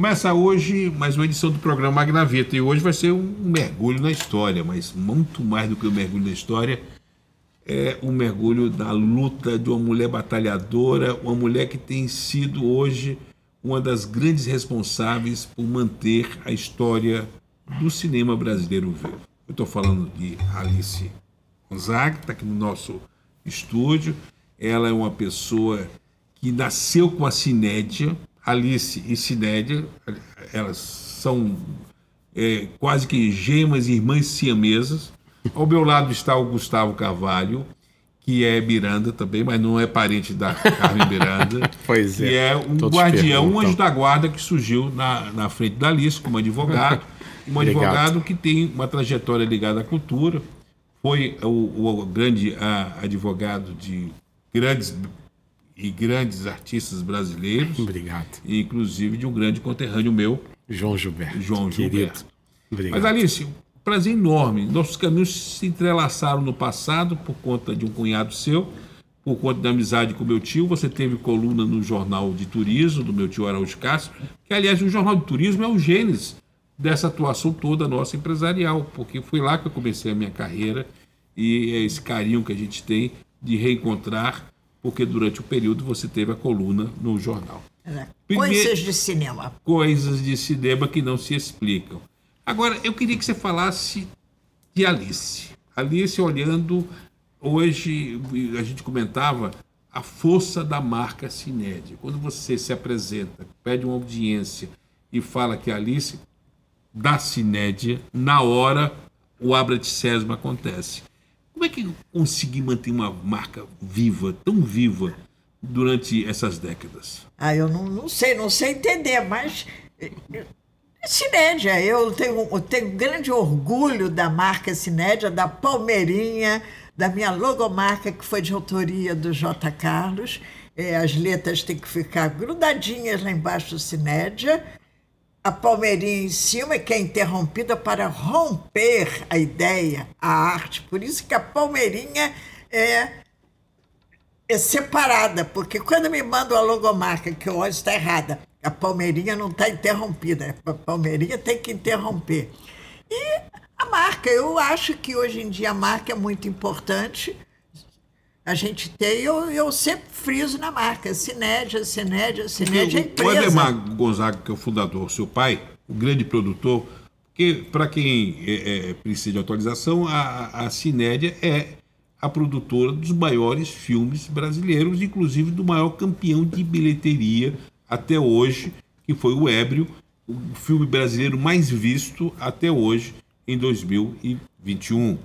Começa hoje mais uma edição do programa Graveta e hoje vai ser um mergulho na história, mas muito mais do que um mergulho na história, é um mergulho na luta de uma mulher batalhadora, uma mulher que tem sido hoje uma das grandes responsáveis por manter a história do cinema brasileiro vivo. Eu estou falando de Alice Gonzaga, que está aqui no nosso estúdio. Ela é uma pessoa que nasceu com a Cinédia. Alice e Cinédia, elas são é, quase que gemas irmãs siamesas. Ao meu lado está o Gustavo Carvalho, que é Miranda também, mas não é parente da Carmen Miranda. pois é. Que é um Todos guardião, um anjo da guarda que surgiu na, na frente da Alice como advogado. Um advogado que tem uma trajetória ligada à cultura. Foi o, o grande a, advogado de grandes e grandes artistas brasileiros. Obrigado. Inclusive de um grande conterrâneo meu. João Gilberto. João Gilberto. Obrigado. Mas Alice, prazer enorme. Nossos caminhos se entrelaçaram no passado por conta de um cunhado seu, por conta da amizade com meu tio. Você teve coluna no Jornal de Turismo, do meu tio Araújo Castro, que, aliás, o Jornal de Turismo é o gênese dessa atuação toda nossa empresarial, porque foi lá que eu comecei a minha carreira e é esse carinho que a gente tem de reencontrar, porque durante o período você teve a coluna no jornal. Primeiro, coisas de cinema. Coisas de cinema que não se explicam. Agora, eu queria que você falasse de Alice. Alice olhando, hoje a gente comentava a força da marca Cinédia. Quando você se apresenta, pede uma audiência e fala que Alice da Cinédia, na hora o Abra de Sésamo acontece. Como é que eu consegui manter uma marca viva, tão viva, durante essas décadas? Ah, eu não, não sei, não sei entender, mas Cinédia, eu tenho, eu tenho grande orgulho da marca Cinédia, da Palmeirinha, da minha logomarca, que foi de autoria do J. Carlos. É, as letras têm que ficar grudadinhas lá embaixo do Cinédia. A palmeirinha em cima, que é interrompida para romper a ideia, a arte. Por isso que a palmeirinha é, é separada, porque quando me mandam a logomarca, que eu olho está errada, a palmeirinha não está interrompida. A palmeirinha tem que interromper. E a marca, eu acho que hoje em dia a marca é muito importante. A gente tem, eu, eu sempre friso na marca, Cinédia, Cinédia, Cinédia, empresa. O Ademar Gonzaga, que é o fundador, seu pai, o grande produtor, porque para quem é, é, precisa de atualização, a, a Cinédia é a produtora dos maiores filmes brasileiros, inclusive do maior campeão de bilheteria até hoje, que foi o Ébrio, o filme brasileiro mais visto até hoje, em 2021.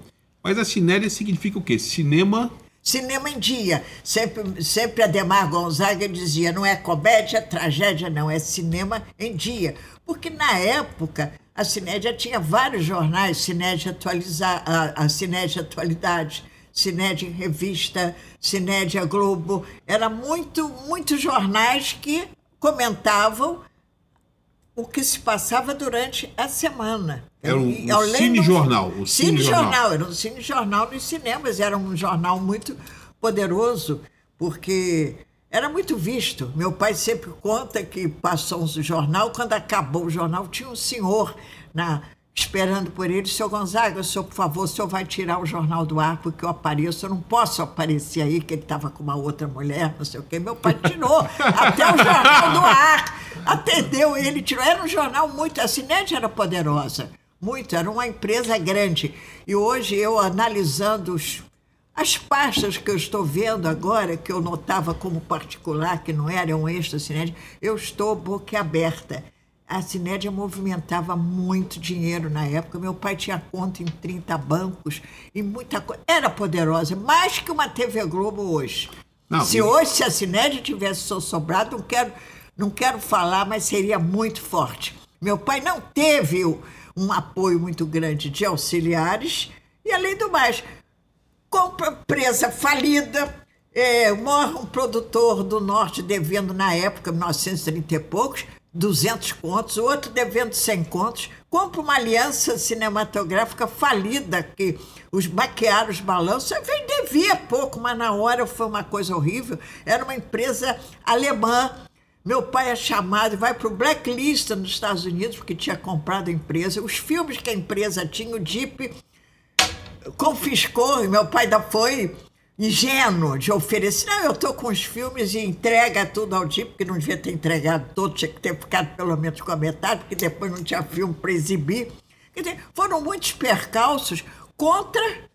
Mas a cinéria significa o quê? Cinema Cinema em dia. Sempre, sempre Ademar Gonzaga dizia: não é comédia, tragédia, não, é cinema em dia. Porque na época a Cinédia tinha vários jornais, Cinédia atualizar, a, Cinédia Atualidade, Cinédia Revista, Cinédia Globo. Era muito, muitos jornais que comentavam o que se passava durante a semana. Era um, um cine-jornal. Cine-jornal. Cine era um cine-jornal nos cinemas, era um jornal muito poderoso, porque era muito visto. Meu pai sempre conta que passou um jornal, quando acabou o jornal, tinha um senhor na, esperando por ele, seu Gonzaga, o senhor, por favor, o senhor vai tirar o jornal do ar, porque eu apareço, eu não posso aparecer aí, que ele estava com uma outra mulher, não sei o quê. Meu pai tirou até o jornal do ar, atendeu ele, tirou. Era um jornal muito, a Cinete era poderosa, muito, era uma empresa grande. E hoje eu analisando os, as pastas que eu estou vendo agora, que eu notava como particular, que não eram extra Cinete, eu estou boquiaberta a Cinédia movimentava muito dinheiro na época. Meu pai tinha conta em 30 bancos e muita coisa. Era poderosa, mais que uma TV Globo hoje. Não, se hoje, se a Cinédia tivesse sobrado, não quero, não quero falar, mas seria muito forte. Meu pai não teve um apoio muito grande de auxiliares e, além do mais, compra empresa falida, é, morre um produtor do norte devendo na época, 1930 e poucos, 200 contos, outro devendo 100 contos, compra uma aliança cinematográfica falida, que os maquiaram os balanços, vem devia pouco, mas na hora foi uma coisa horrível. Era uma empresa alemã, Meu pai é chamado vai para o blacklist nos Estados Unidos, porque tinha comprado a empresa. Os filmes que a empresa tinha, o DIP confiscou, e meu pai ainda foi ingênuo de oferecer. Não, eu estou com os filmes e entrega tudo ao DIP, porque não devia ter entregado todo, tinha que ter ficado pelo menos com a metade, porque depois não tinha filme para exibir. Quer dizer, foram muitos percalços contra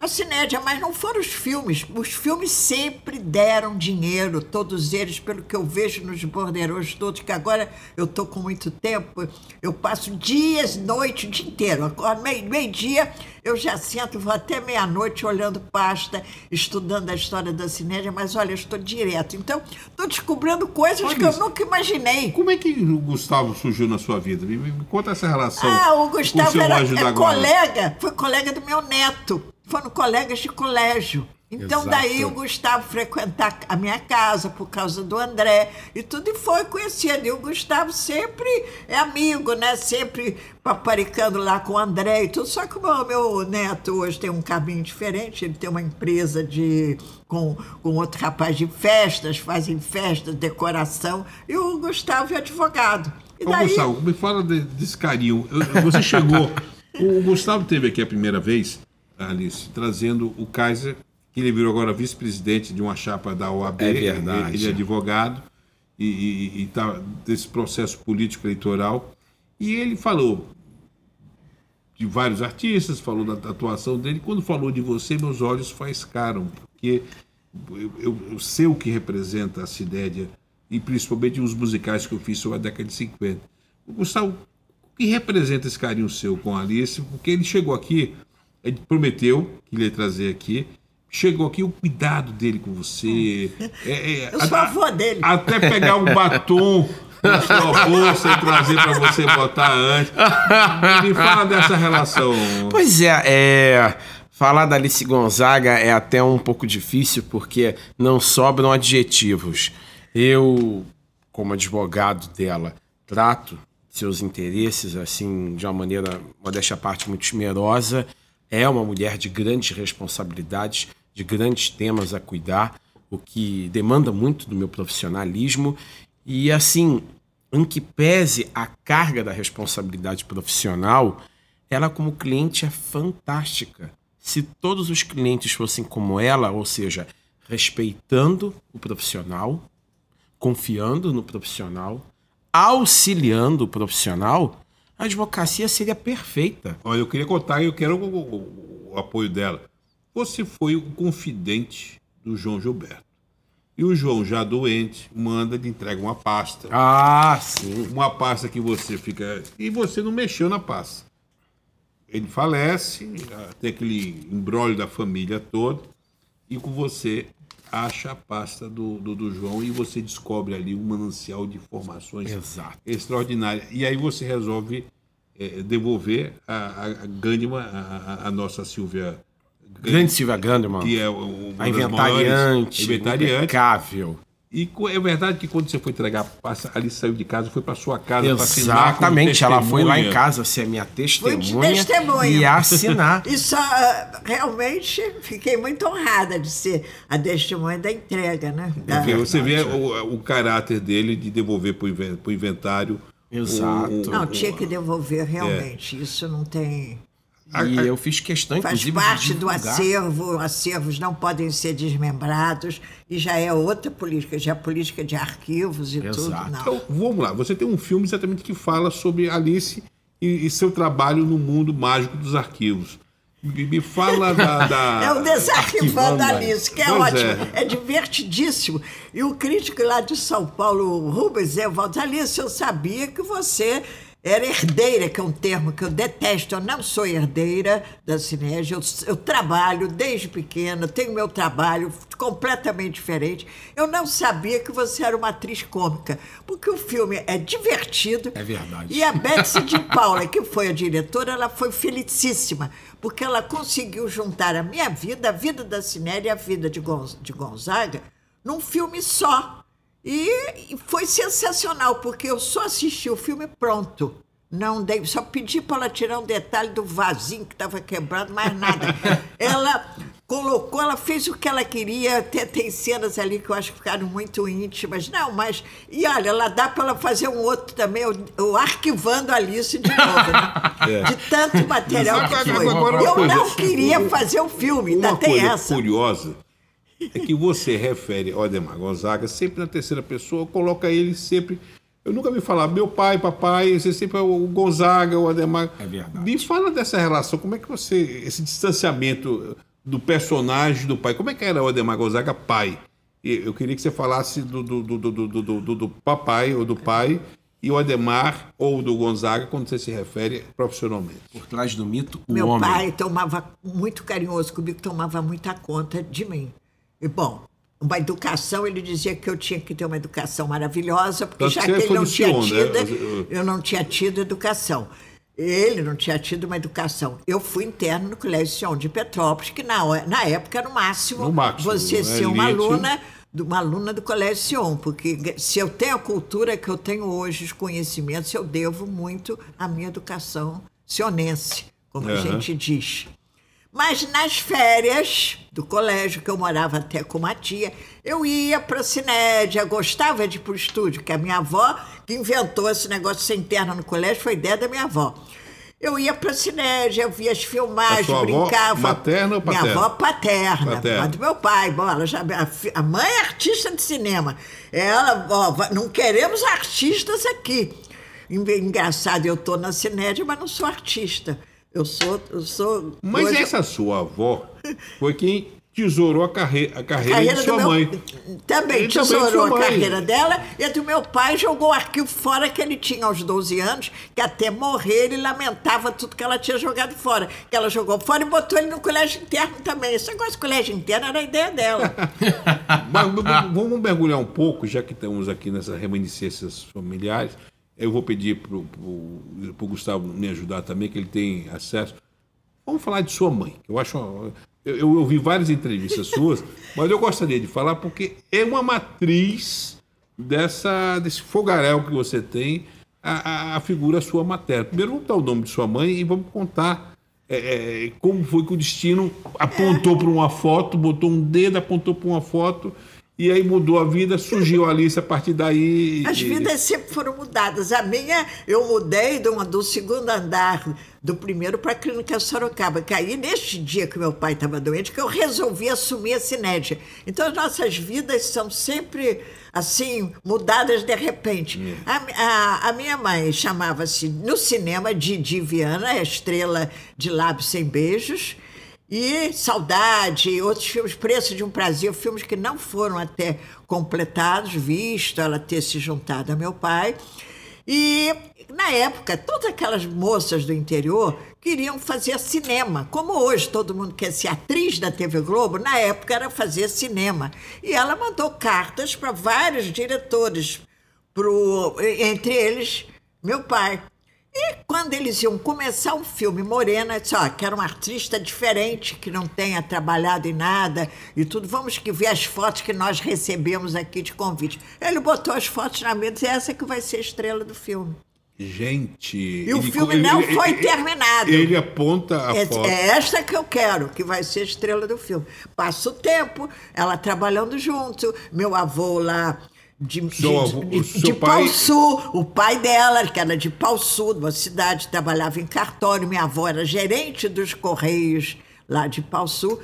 a Cinédia, mas não foram os filmes. Os filmes sempre deram dinheiro, todos eles, pelo que eu vejo nos borderos todos, que agora eu estou com muito tempo, eu passo dias, noite, o dia inteiro. Agora, meio-dia, eu já sento, vou até meia-noite olhando pasta, estudando a história da Cinédia, mas olha, eu estou direto. Então, estou descobrindo coisas olha que eu nunca imaginei. Como é que o Gustavo surgiu na sua vida? Me, me conta essa relação. Ah, o Gustavo o era é colega, foi colega do meu neto foram colegas de colégio. Então Exato. daí o Gustavo frequentar a minha casa por causa do André e tudo e foi conhecido. E o Gustavo sempre é amigo, né? Sempre paparicando lá com o André e tudo. Só que o meu, neto hoje tem um caminho diferente. Ele tem uma empresa de com, com outro rapaz de festas, fazem festas, decoração. E o Gustavo é advogado. E Ô, daí... Gustavo, me fala de, desse carinho. Você chegou. o Gustavo teve aqui a primeira vez Alice, trazendo o Kaiser, que ele virou agora vice-presidente de uma chapa da OAB. É verdade. Ele é advogado e está desse processo político eleitoral. E ele falou de vários artistas, falou da atuação dele. Quando falou de você, meus olhos faiscaram, porque eu, eu, eu sei o que representa a Cidédia, e principalmente os musicais que eu fiz sobre a década de 50. Gustavo, o que representa esse carinho seu com a Alice? Porque ele chegou aqui ele prometeu que ia trazer aqui. Chegou aqui o cuidado dele com você. É, é, Eu sou a, avó dele. Até pegar um batom na sua bolsa e trazer para você botar antes. Me fala dessa relação. Pois é, é. Falar da Alice Gonzaga é até um pouco difícil porque não sobram adjetivos. Eu, como advogado dela, trato seus interesses assim de uma maneira, modéstia à parte, muito esmerosa é uma mulher de grandes responsabilidades, de grandes temas a cuidar, o que demanda muito do meu profissionalismo. E assim, em que pese a carga da responsabilidade profissional, ela como cliente é fantástica. Se todos os clientes fossem como ela, ou seja, respeitando o profissional, confiando no profissional, auxiliando o profissional, a advocacia seria perfeita. Olha, eu queria contar, eu quero o, o, o apoio dela. Você foi o confidente do João Gilberto. E o João, já doente, manda de entrega uma pasta. Ah, sim. Uma pasta que você fica. E você não mexeu na pasta. Ele falece, tem aquele embrólio da família toda, e com você acha a pasta do, do, do, João e você descobre ali um manancial de informações Exato. extraordinárias. E aí você resolve é, devolver a, a Gânima, a, a, nossa Silvia. Grande Silvia Gânima. Que é o, a inventariante, inventariante. Impecável. E é verdade que quando você foi entregar, ali saiu de casa, foi para sua casa para assinar. Exatamente, ela foi lá em casa ser minha testemunha, testemunha. e assinar. Isso uh, realmente fiquei muito honrada de ser a testemunha da entrega, né? Da, você vê o, o, caráter dele de devolver para o inventário. Exato. O, não, tinha que devolver realmente. É. Isso não tem. E eu fiz questão, Faz inclusive. Faz parte do acervo, acervos não podem ser desmembrados, e já é outra política, já é política de arquivos e Exato. tudo. Não. Então, vamos lá, você tem um filme exatamente que fala sobre Alice e, e seu trabalho no mundo mágico dos arquivos. Me fala da. da... é o Desarquivando Alice, que é pois ótimo, é. é. divertidíssimo. E o crítico lá de São Paulo, Rubens Evaldo, Alice, eu sabia que você era herdeira, que é um termo que eu detesto. Eu não sou herdeira da Cinege. Eu, eu, trabalho desde pequena, tenho meu trabalho completamente diferente. Eu não sabia que você era uma atriz cômica, porque o filme é divertido. É verdade. E a Betsy de Paula, que foi a diretora, ela foi felicíssima, porque ela conseguiu juntar a minha vida, a vida da Cinege e a vida de, Gonz de Gonzaga num filme só. E foi sensacional, porque eu só assisti o filme pronto. Não dei, só pedi para ela tirar um detalhe do vasinho que estava quebrado, mais nada. ela colocou, ela fez o que ela queria, até tem cenas ali que eu acho que ficaram muito íntimas. Não, mas. E olha, ela dá para ela fazer um outro também, o, o Arquivando Alice de novo, né? É. De tanto material que foi. Eu coisa- não queria fazer o filme, ainda tem coisa essa. curiosa é que você refere ao Ademar Gonzaga sempre na terceira pessoa, coloca ele sempre. Eu nunca vi falar meu pai, papai, você sempre é o Gonzaga, o Ademar. É verdade. Me fala dessa relação, como é que você. Esse distanciamento do personagem do pai, como é que era o Ademar Gonzaga pai? Eu queria que você falasse do, do, do, do, do, do, do- do papai ou do pai e o Ademar ou do Gonzaga quando você se refere profissionalmente. Por trás do mito, o Meu homem. pai tomava muito carinhoso comigo, tomava muita conta de mim. E, bom, uma educação, ele dizia que eu tinha que ter uma educação maravilhosa, porque já que ele não tinha né? tido, eu não tinha tido educação. Ele não tinha tido uma educação. Eu fui interno no Colégio Sion de Petrópolis, que na, na época era o máximo, No máximo, você né? ser uma aluna uma aluna do Colégio Sion, porque se eu tenho a cultura que eu tenho hoje, os conhecimentos, eu devo muito à minha educação sionense, como a Aham. gente diz. Mas nas férias do colégio, que eu morava até com uma tia, eu ia para a Cinédia, gostava de ir para o estúdio, que a minha avó, que inventou esse negócio de ser interna no colégio, foi ideia da minha avó. Eu ia para a Cinédia, eu via as filmagens, A sua avó brincava. materna ou Minha paterna? avó paterna, Paterna. do meu pai. Bom, ela já, a, mãe é artista de cinema. Ela, ó, não queremos artistas aqui. Engra- Engraçado, eu tô na Cinédia, mas não sou artista. Eu sou. Eu sou Mas hoje- essa sua avó foi quem tesourou a, carre a carreira, carreira de sua meu, mãe. Também E também tesourou sua a carreira dela e a do meu pai jogou o arquivo fora que ele tinha aos 12 anos, que até morrer ele lamentava tudo que ela tinha jogado fora. Que ela jogou fora e botou ele no colégio interno também. Esse negócio de colégio interno era a ideia dela. Mas vamos mergulhar um pouco, já que estamos aqui nessas reminiscências familiares. Eu vou pedir para o Gustavo me ajudar também, que ele tem acesso. Vamos falar de sua mãe. Eu acho. uma- Eu, eu ouvi várias entrevistas suas, mas eu gostaria de falar porque é uma matriz dessa, desse fogaréu que você tem, a, a- a figura sua materna. Primeiro vamos dar o nome de sua mãe e vamos contar é, é, como foi que o destino apontou para uma foto, botou um dedo, apontou para uma foto, e aí mudou a vida, surgiu a Alice a partir daí. As vidas sempre foram mudadas. A minha, eu mudei do, do segundo andar do primeiro para a clínica Sorocaba. Que aí, neste dia que meu pai estava doente, que eu resolvi assumir a Cinédia. Então, as nossas vidas são sempre, assim, mudadas de repente. A, a, a minha mãe chamava-se, no cinema, Didi Viana, a estrela de Lábios Sem Beijos. E Saudade, outros filmes, Preço de um Prazer, filmes que não foram até completados, visto ela ter se juntado a meu pai. E, na época, todas aquelas moças do interior queriam fazer cinema. Como hoje todo mundo quer ser atriz da TV Globo, na época era fazer cinema. E ela mandou cartas para vários diretores, pro, entre eles meu pai. E quando eles iam começar um filme, Morena disse, ó, quero uma artista diferente, que não tenha trabalhado em nada e tudo. Vamos que ver as fotos que nós recebemos aqui de convite. Ele botou as fotos na mesa e disse, essa que vai ser a estrela do filme. Gente. E o filme não foi terminado. Ele aponta a É, foto. é esta que eu quero, que vai ser a estrela do filme. Passa o tempo, ela trabalhando junto, meu avô lá de, de, de, o de pai- Pau Sul, o pai dela, que era de Pau Sul, de uma cidade, trabalhava em cartório, minha avó era gerente dos Correios lá de Pau Sul.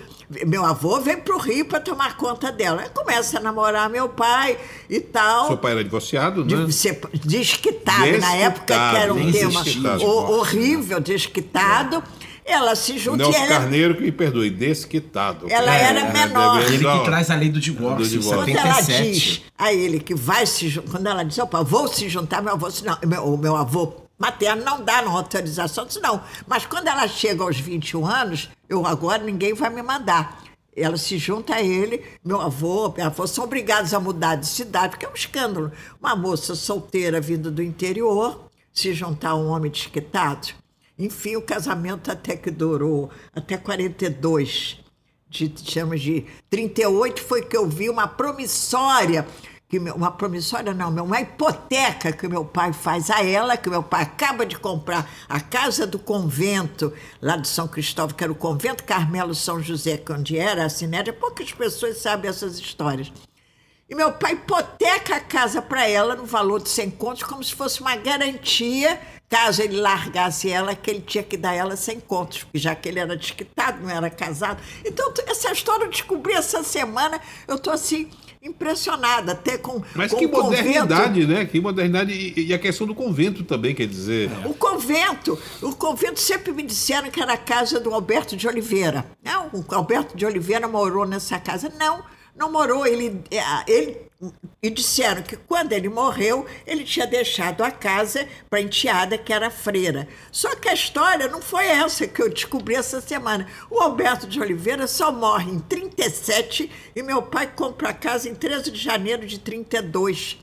Meu avô vem para o Rio para tomar conta dela. Aí começa a namorar meu pai e tal. Seu pai era divorciado, né? ser desquitado, na época que era um Desquitado, tema desquitado. ho- horrível, desquitado. Ela se junta e Nelson ela, Carneiro, que me perdoe, desquitado. Ela era menor. devendo- Ele que traz a lei do Do divórcio, divórcio. quando ela 77. diz a ele que vai se juntar, quando ela diz, opa, vou se juntar, meu avô, não, meu, o meu avô materno não dá não, autorização, disse, não. Mas quando ela chega aos 21 anos, eu agora ninguém vai me mandar. Ela se junta a ele, meu avô, meu avô são obrigados a mudar de cidade, porque é um escândalo. Uma moça solteira vindo do interior se juntar a um homem desquitado. Enfim, o casamento até que durou até 42 de, chama de 38 foi que eu vi uma promissória que meu- uma promissória não, uma hipoteca que meu pai faz a ela, que meu pai acaba de comprar a casa do convento lá de São Cristóvão, que era o convento Carmelo São José, que onde era a Sinédia, poucas pessoas sabem essas histórias. E meu pai hipoteca a casa para ela no valor de 100 contos, como se fosse uma garantia, caso ele largasse ela, que ele tinha que dar ela 100 contos, porque já que ele era desquitado, não era casado. Então, essa história eu descobri essa semana, eu tô assim, impressionada, até com. Mas com que o convento. modernidade, né? Que modernidade. E, e a questão do convento também, quer dizer. O convento, o convento sempre me disseram que era a casa do Alberto de Oliveira. Não, o Alberto de Oliveira morou nessa casa. Não, não morou. Ele, é, ele, e disseram que quando ele morreu, ele tinha deixado a casa para a enteada, que era freira. Só que a história não foi essa que eu descobri essa semana. O Alberto de Oliveira só morre em 37 e meu pai compra a casa em 13 de janeiro de 32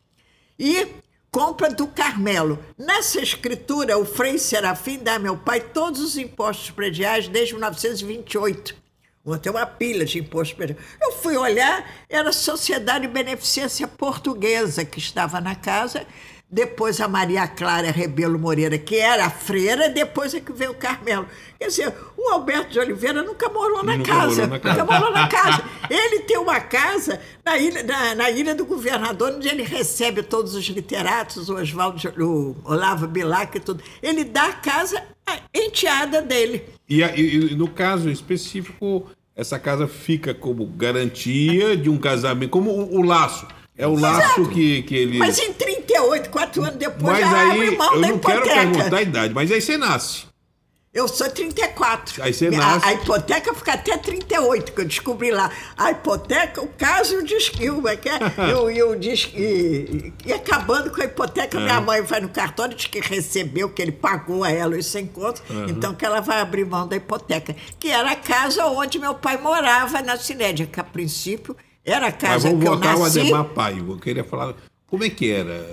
e compra do Carmelo. Nessa escritura, o Frei Serafim dá a meu pai todos os impostos prediais desde 1928. Vou ter uma pilha de prediais. Eu fui olhar, era a Sociedade de Beneficência Portuguesa que estava na casa. Depois a Maria Clara Rebelo Moreira, que era a freira, depois é que veio o Carmelo. Quer dizer, o Alberto de Oliveira nunca morou na Nunca casa. morou na casa. Nunca morou na casa. Ele tem uma casa na ilha, na, na ilha do governador, onde ele recebe todos os literatos, o Oswaldo, o Olavo Bilac e tudo. Ele dá a casa à enteada dele. E, e- e no caso específico, essa casa fica como garantia de um casamento, como o, o laço. É o laço que, que ele. Mas em 38, quatro anos depois, Mas já aí, mão eu da não quero hipoteca. perguntar a idade, mas aí você nasce. Eu sou 34. Aí você a, nasce. a hipoteca fica até 38, que eu descobri lá. A hipoteca, o caso e o disquil, é que é, e, o- e, o acabando com a hipoteca, É. minha mãe vai no cartório, diz que recebeu, que ele pagou a ela os 100 contos, então que ela vai abrir mão da hipoteca. Que era a casa onde meu pai morava na Cinédia, que a princípio era a Mas casa vamos que eu voltar ao nasci. Ademar Pai. Eu queria falar. Como é que era?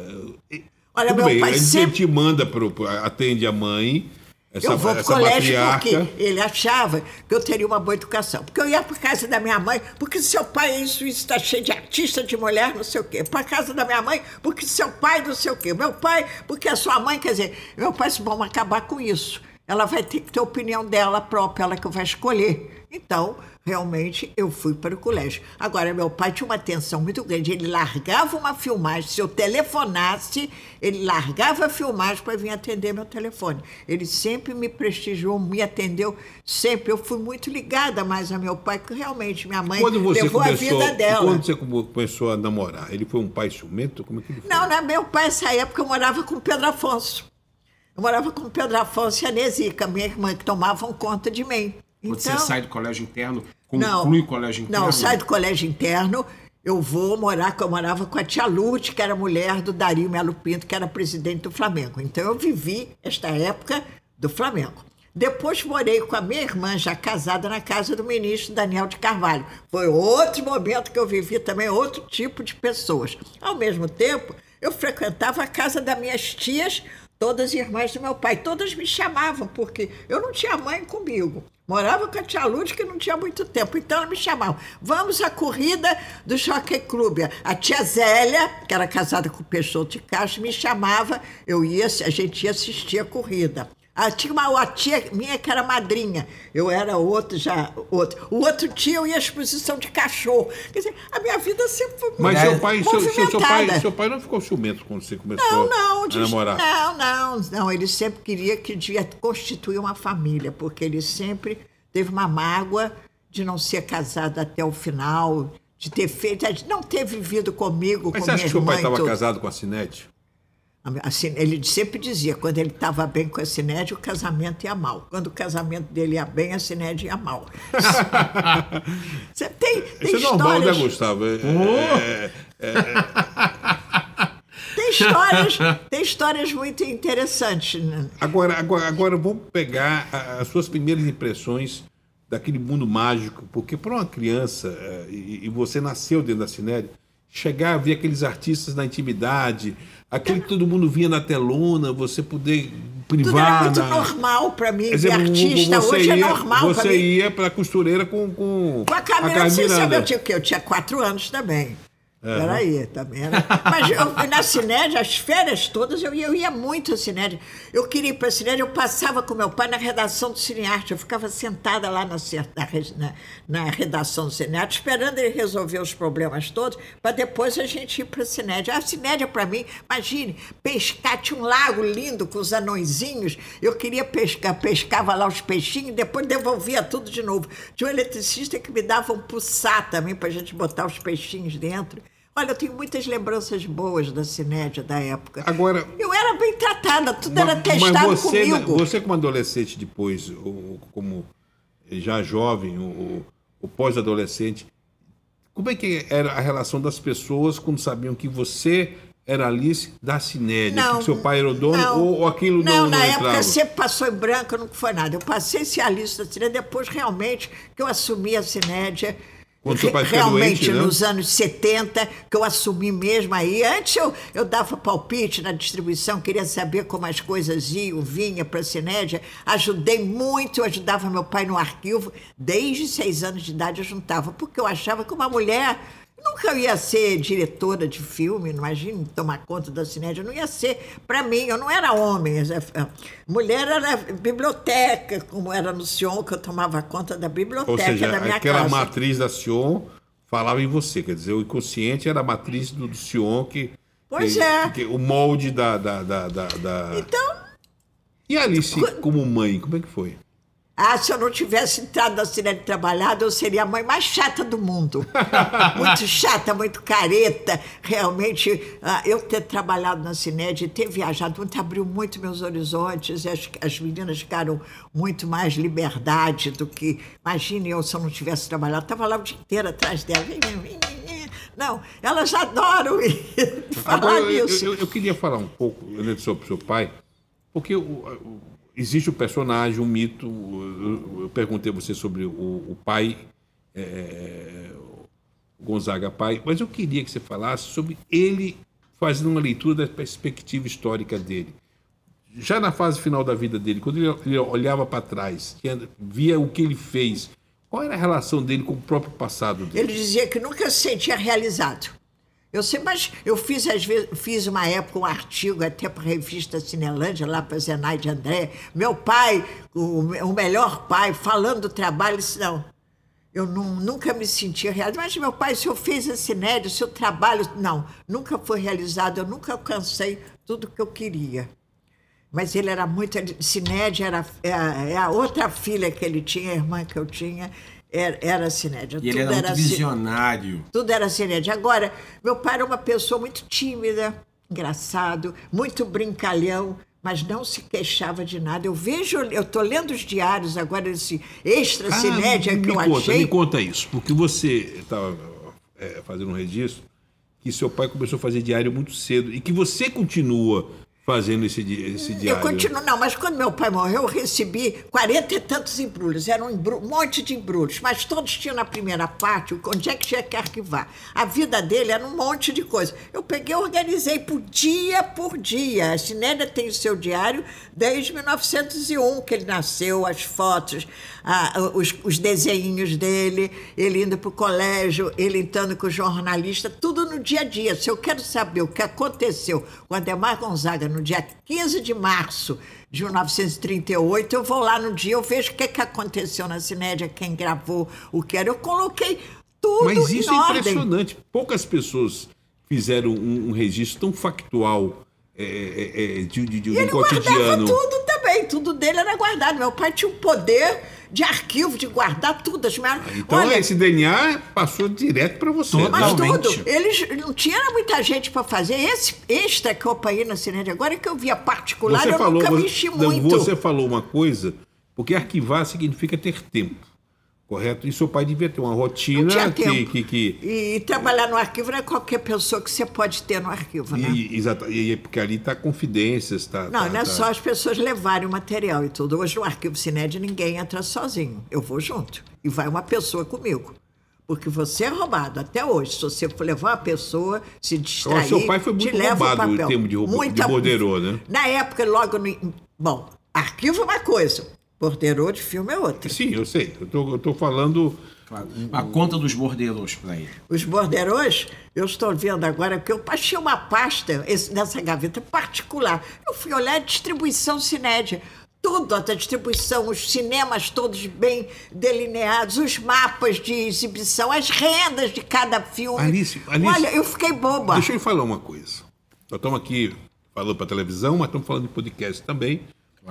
Olha, Tudo meu bem, pai a gente sempre- te manda pro, atende a mãe, essa, eu vou pro colégio matriarca. porque ele achava que eu teria uma boa educação. Porque eu ia para casa da minha mãe, porque seu pai é isso, isso está cheio de artista, de mulher, não sei o quê. Para casa da minha mãe, porque seu pai não sei o quê. Meu pai, porque a sua mãe, quer dizer, meu pai disse, vamos acabar com isso. Ela vai ter que ter a opinião dela própria, ela que vai escolher. Então, realmente, eu fui para o colégio. Agora, meu pai tinha uma atenção muito grande. Ele largava uma filmagem. Se eu telefonasse, ele largava a filmagem para vir atender meu telefone. Ele sempre me prestigiou, me atendeu sempre. Eu fui muito ligada mais a meu pai, que realmente minha mãe Quando você levou começou, a vida dela. Quando você come- começou a namorar, ele foi um pai ciumento? Como é que ele foi? Não, não meu pai, essa época eu morava com o Pedro Afonso. Eu morava com o Pedro Afonso e a Nesica, minha irmã, que tomavam conta de mim. Quando Então, você sai do colégio interno, não, conclui o colégio interno? Não, sai do colégio interno, eu vou morar, eu morava com a tia Lourdes, que era mulher do Dario Melo Pinto, que era presidente do Flamengo. Então eu vivi esta época do Flamengo. Depois morei com a minha irmã, já casada, na casa do ministro Daniel de Carvalho. Foi outro momento que eu vivi também, outro tipo de pessoas. Ao mesmo tempo, eu frequentava a casa das minhas tias, todas irmãs do meu pai. Todas me chamavam, porque eu não tinha mãe comigo. Morava com a tia Lourdes, que não tinha muito tempo. Então, ela me chamava. Vamos à corrida do Jockey Club. A tia Zélia, que era casada com o Peixoto de Castro, me chamava. Eu ia, a gente ia assistir a corrida. Ah, tinha uma, uma tia minha que era madrinha. Eu era outro já. Outro. O outro tio eu ia à exposição de cachorro. Quer dizer, a minha vida sempre foi Mas seu pai, seu, seu, seu pai, seu pai não ficou ciumento quando você começou Não, não, a namorar? não, não, não. Ele sempre queria que devia constituir uma família, porque ele sempre teve uma mágoa de não ser casado até o final, de ter feito, de não ter vivido comigo, Mas com você acha que seu pai estava casado com a Sinete? Assim, ele sempre dizia, quando ele estava bem com a Sinédia, o casamento ia mal. Quando o casamento dele ia bem, a Sinédia ia mal. Você tem, tem Isso é normal, né, histórias, Gustavo? É- é- tem histórias, tem histórias muito interessantes. né? Agora, agora, agora vamos pegar as suas primeiras impressões daquele mundo mágico, porque para uma criança, eh, e, e você nasceu dentro da Cinéria, chegar a ver aqueles artistas na intimidade, aquele que todo mundo via na telona, você poder Tudo era privar. muito normal para mim, dizer, ver artista. você Hoje é ia- normal para Você mim. ia para a costureira com, com, Com a Camila, você Miranda. sabe, eu tinha, o quê? eu tinha quatro anos também. Peraí, também era. Mas eu, na Cinédia, as férias todas, eu ia, eu ia muito à Cinédia. Eu queria ir para a Cinédia, eu passava com meu pai na redação do Cinearte. Eu ficava sentada lá na, na, na redação do Cinearte, esperando ele resolver os problemas todos, para depois a gente ir para a Cinédia. A Cinédia, para mim, imagine, pescar, tinha um lago lindo com os anõezinhos. Eu queria pescar, pescava lá os peixinhos, depois devolvia tudo de novo. Tinha um eletricista que me dava um puçar também para a gente botar os peixinhos dentro. Olha, eu tenho muitas lembranças boas da Cinédia da época. Agora. Eu era bem tratada, tudo mas, era testado mas você, comigo. Você, como adolescente, depois, como já jovem, o, pós-adolescente, como é que era a relação das pessoas quando sabiam que você era Alice da Cinédia, não, que seu pai era o dono, não, ou, ou aquilo não, não, não na entrava? época sempre passou em branco, não foi nada. Eu passei a ser Alice da Cinédia depois, realmente, que eu assumi a Cinédia quando seu pai Realmente, doente, né? nos anos 70, que eu assumi mesmo aí. Antes eu, eu dava palpite na distribuição, queria saber como as coisas iam, vinha para a Cinédia. Ajudei muito, eu ajudava meu pai no arquivo. Desde seis anos de idade eu juntava, porque eu achava que uma mulher Nunca eu ia ser diretora de filme, imagine tomar conta da cinédia, não ia ser para mim, eu não era homem. Mulher era biblioteca, como era no Sion, que eu tomava conta da biblioteca Ou seja, da minha aquela casa. matriz da Sion falava em você, quer dizer, o inconsciente era a matriz do, do Sion que. Pois que, é. Que, o molde da, da, da, da, da... Então. E Alice, como mãe, como é que foi? Ah, se eu não tivesse entrado na Cinete trabalhado, eu seria a mãe mais chata do mundo. muito chata, muito careta. Realmente, ah, eu ter trabalhado na Cinete e ter viajado muito abriu muito meus horizontes. As, as meninas ficaram muito mais liberdade do que. Imagine eu se eu não tivesse trabalhado. Estava lá o dia inteiro atrás dela. Não, elas adoram falar Agora, nisso. Eu, eu, eu, queria falar um pouco né, sobre o seu pai, porque o, o existe o um personagem, um mito. Eu, perguntei a você sobre o, o pai, é, Gonzaga pai, mas eu queria que você falasse sobre ele fazendo uma leitura da perspectiva histórica dele. Já na fase final da vida dele, quando ele, ele olhava para trás, via o que ele fez, qual era a relação dele com o próprio passado dele? Ele dizia que nunca se sentia realizado. Eu sei, mas eu fiz, às vezes, fiz uma época um artigo até para a revista Cinelândia, lá para Zenaide André. Meu pai, o, o melhor pai, falando do trabalho, disse, não, eu não, nunca me senti realizado. Mas, meu pai, se eu fiz a Cinédia, seu trabalho, não, nunca foi realizado, eu nunca alcancei tudo que eu queria. Mas ele era muito. Cinédia era é a, é a outra filha que ele tinha, a irmã que eu tinha era, era cinédia. E ele era, era visionário. Tudo era cinédia. Agora, meu pai era uma pessoa muito tímida, engraçado, muito brincalhão, mas não se queixava de nada. Eu vejo, eu estou lendo os diários agora, esse extra ah, cinédia que eu conta, achei. Me conta isso, porque você estava é, fazendo um registro que seu pai começou a fazer diário muito cedo e que você continua fazendo esse, esse diário? Eu continuo, não, mas quando meu pai morreu, eu recebi quarenta e tantos embrulhos, era um, embrulho, um monte de embrulhos, mas todos tinham na primeira parte onde é que tinha que arquivar. A vida dele era um monte de coisa. Eu peguei e organizei por dia por dia. A Sinélia tem o seu diário desde 1901, que ele nasceu, as fotos, os, os desenhinhos dele, ele indo para o colégio, ele entrando com o jornalista, tudo no dia a dia. Se eu quero saber o que aconteceu com Ademar Gonzaga no dia 15 de março de 1938, eu vou lá no dia, eu vejo o que, que aconteceu na Cinédia, quem gravou, o que era. Eu coloquei tudo Mas isso é impressionante. Poucas pessoas fizeram um, um registro tão factual é, é, é de, de, de, e ele cotidiano. tudo também, tudo dele era guardado. Meu pai tinha o poder de arquivo, de guardar tudo. As minhas... Então Olha, esse DNA passou direto para você. Mas tudo. Eles não tinha muita gente para fazer. Esse extra que eu apanhei na Cinédia agora é que eu via particular, você eu falou, nunca você, mexi muito. Você falou uma coisa, porque arquivar significa ter tempo. Correto? E seu pai devia ter uma rotina que, que, que, E, trabalhar no arquivo não é qualquer pessoa que você pode ter no arquivo, né? E, exato, e porque ali está confidências, tá, Não, tá, não é tá... só as pessoas levarem o material e tudo. Hoje no arquivo Cinédia ninguém entra sozinho. Eu vou junto. E vai uma pessoa comigo. Porque você é roubado até hoje. Se você for levar uma pessoa, se distrair, então, seu pai foi muito roubado o em termos de, roubo, Muita... de borderô, né? Na época, logo no... Bom, arquivo é uma coisa. Borderô de filme é outra. Sim, eu sei. Eu tô falando. Claro. A conta dos borderos para ele. Os borderôs, eu estou vendo agora, porque eu achei uma pasta esse- nessa gaveta particular. Eu fui olhar a distribuição Cinédia. Tudo, a distribuição, os cinemas todos bem delineados, os mapas de exibição, as rendas de cada filme. Alice, Alice, Olha, eu fiquei boba. Deixa eu lhe falar uma coisa. Nós estamos aqui falando para televisão, mas estamos falando de podcast também.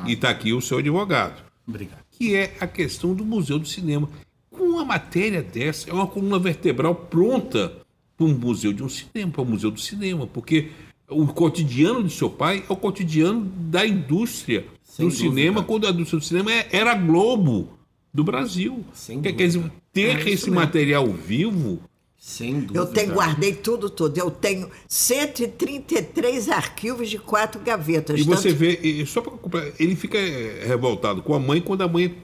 E está aqui o seu advogado. Obrigado. que é a questão do Museu do Cinema. Com uma matéria dessa, é uma coluna vertebral pronta para um museu de um cinema, para o Museu do Cinema, porque o cotidiano do seu pai é o cotidiano da indústria Sem do cinema, dúvida. quando a indústria do cinema é- era Globo do Brasil. Sem quer, quer dizer, ter É esse mesmo. material vivo, Sem dúvida. Eu tenho, guardei tudo, tudo. Eu tenho 133 arquivos de quatro gavetas. e você tanto- vê, e só para ele fica eh, revoltado com a mãe quando a mãe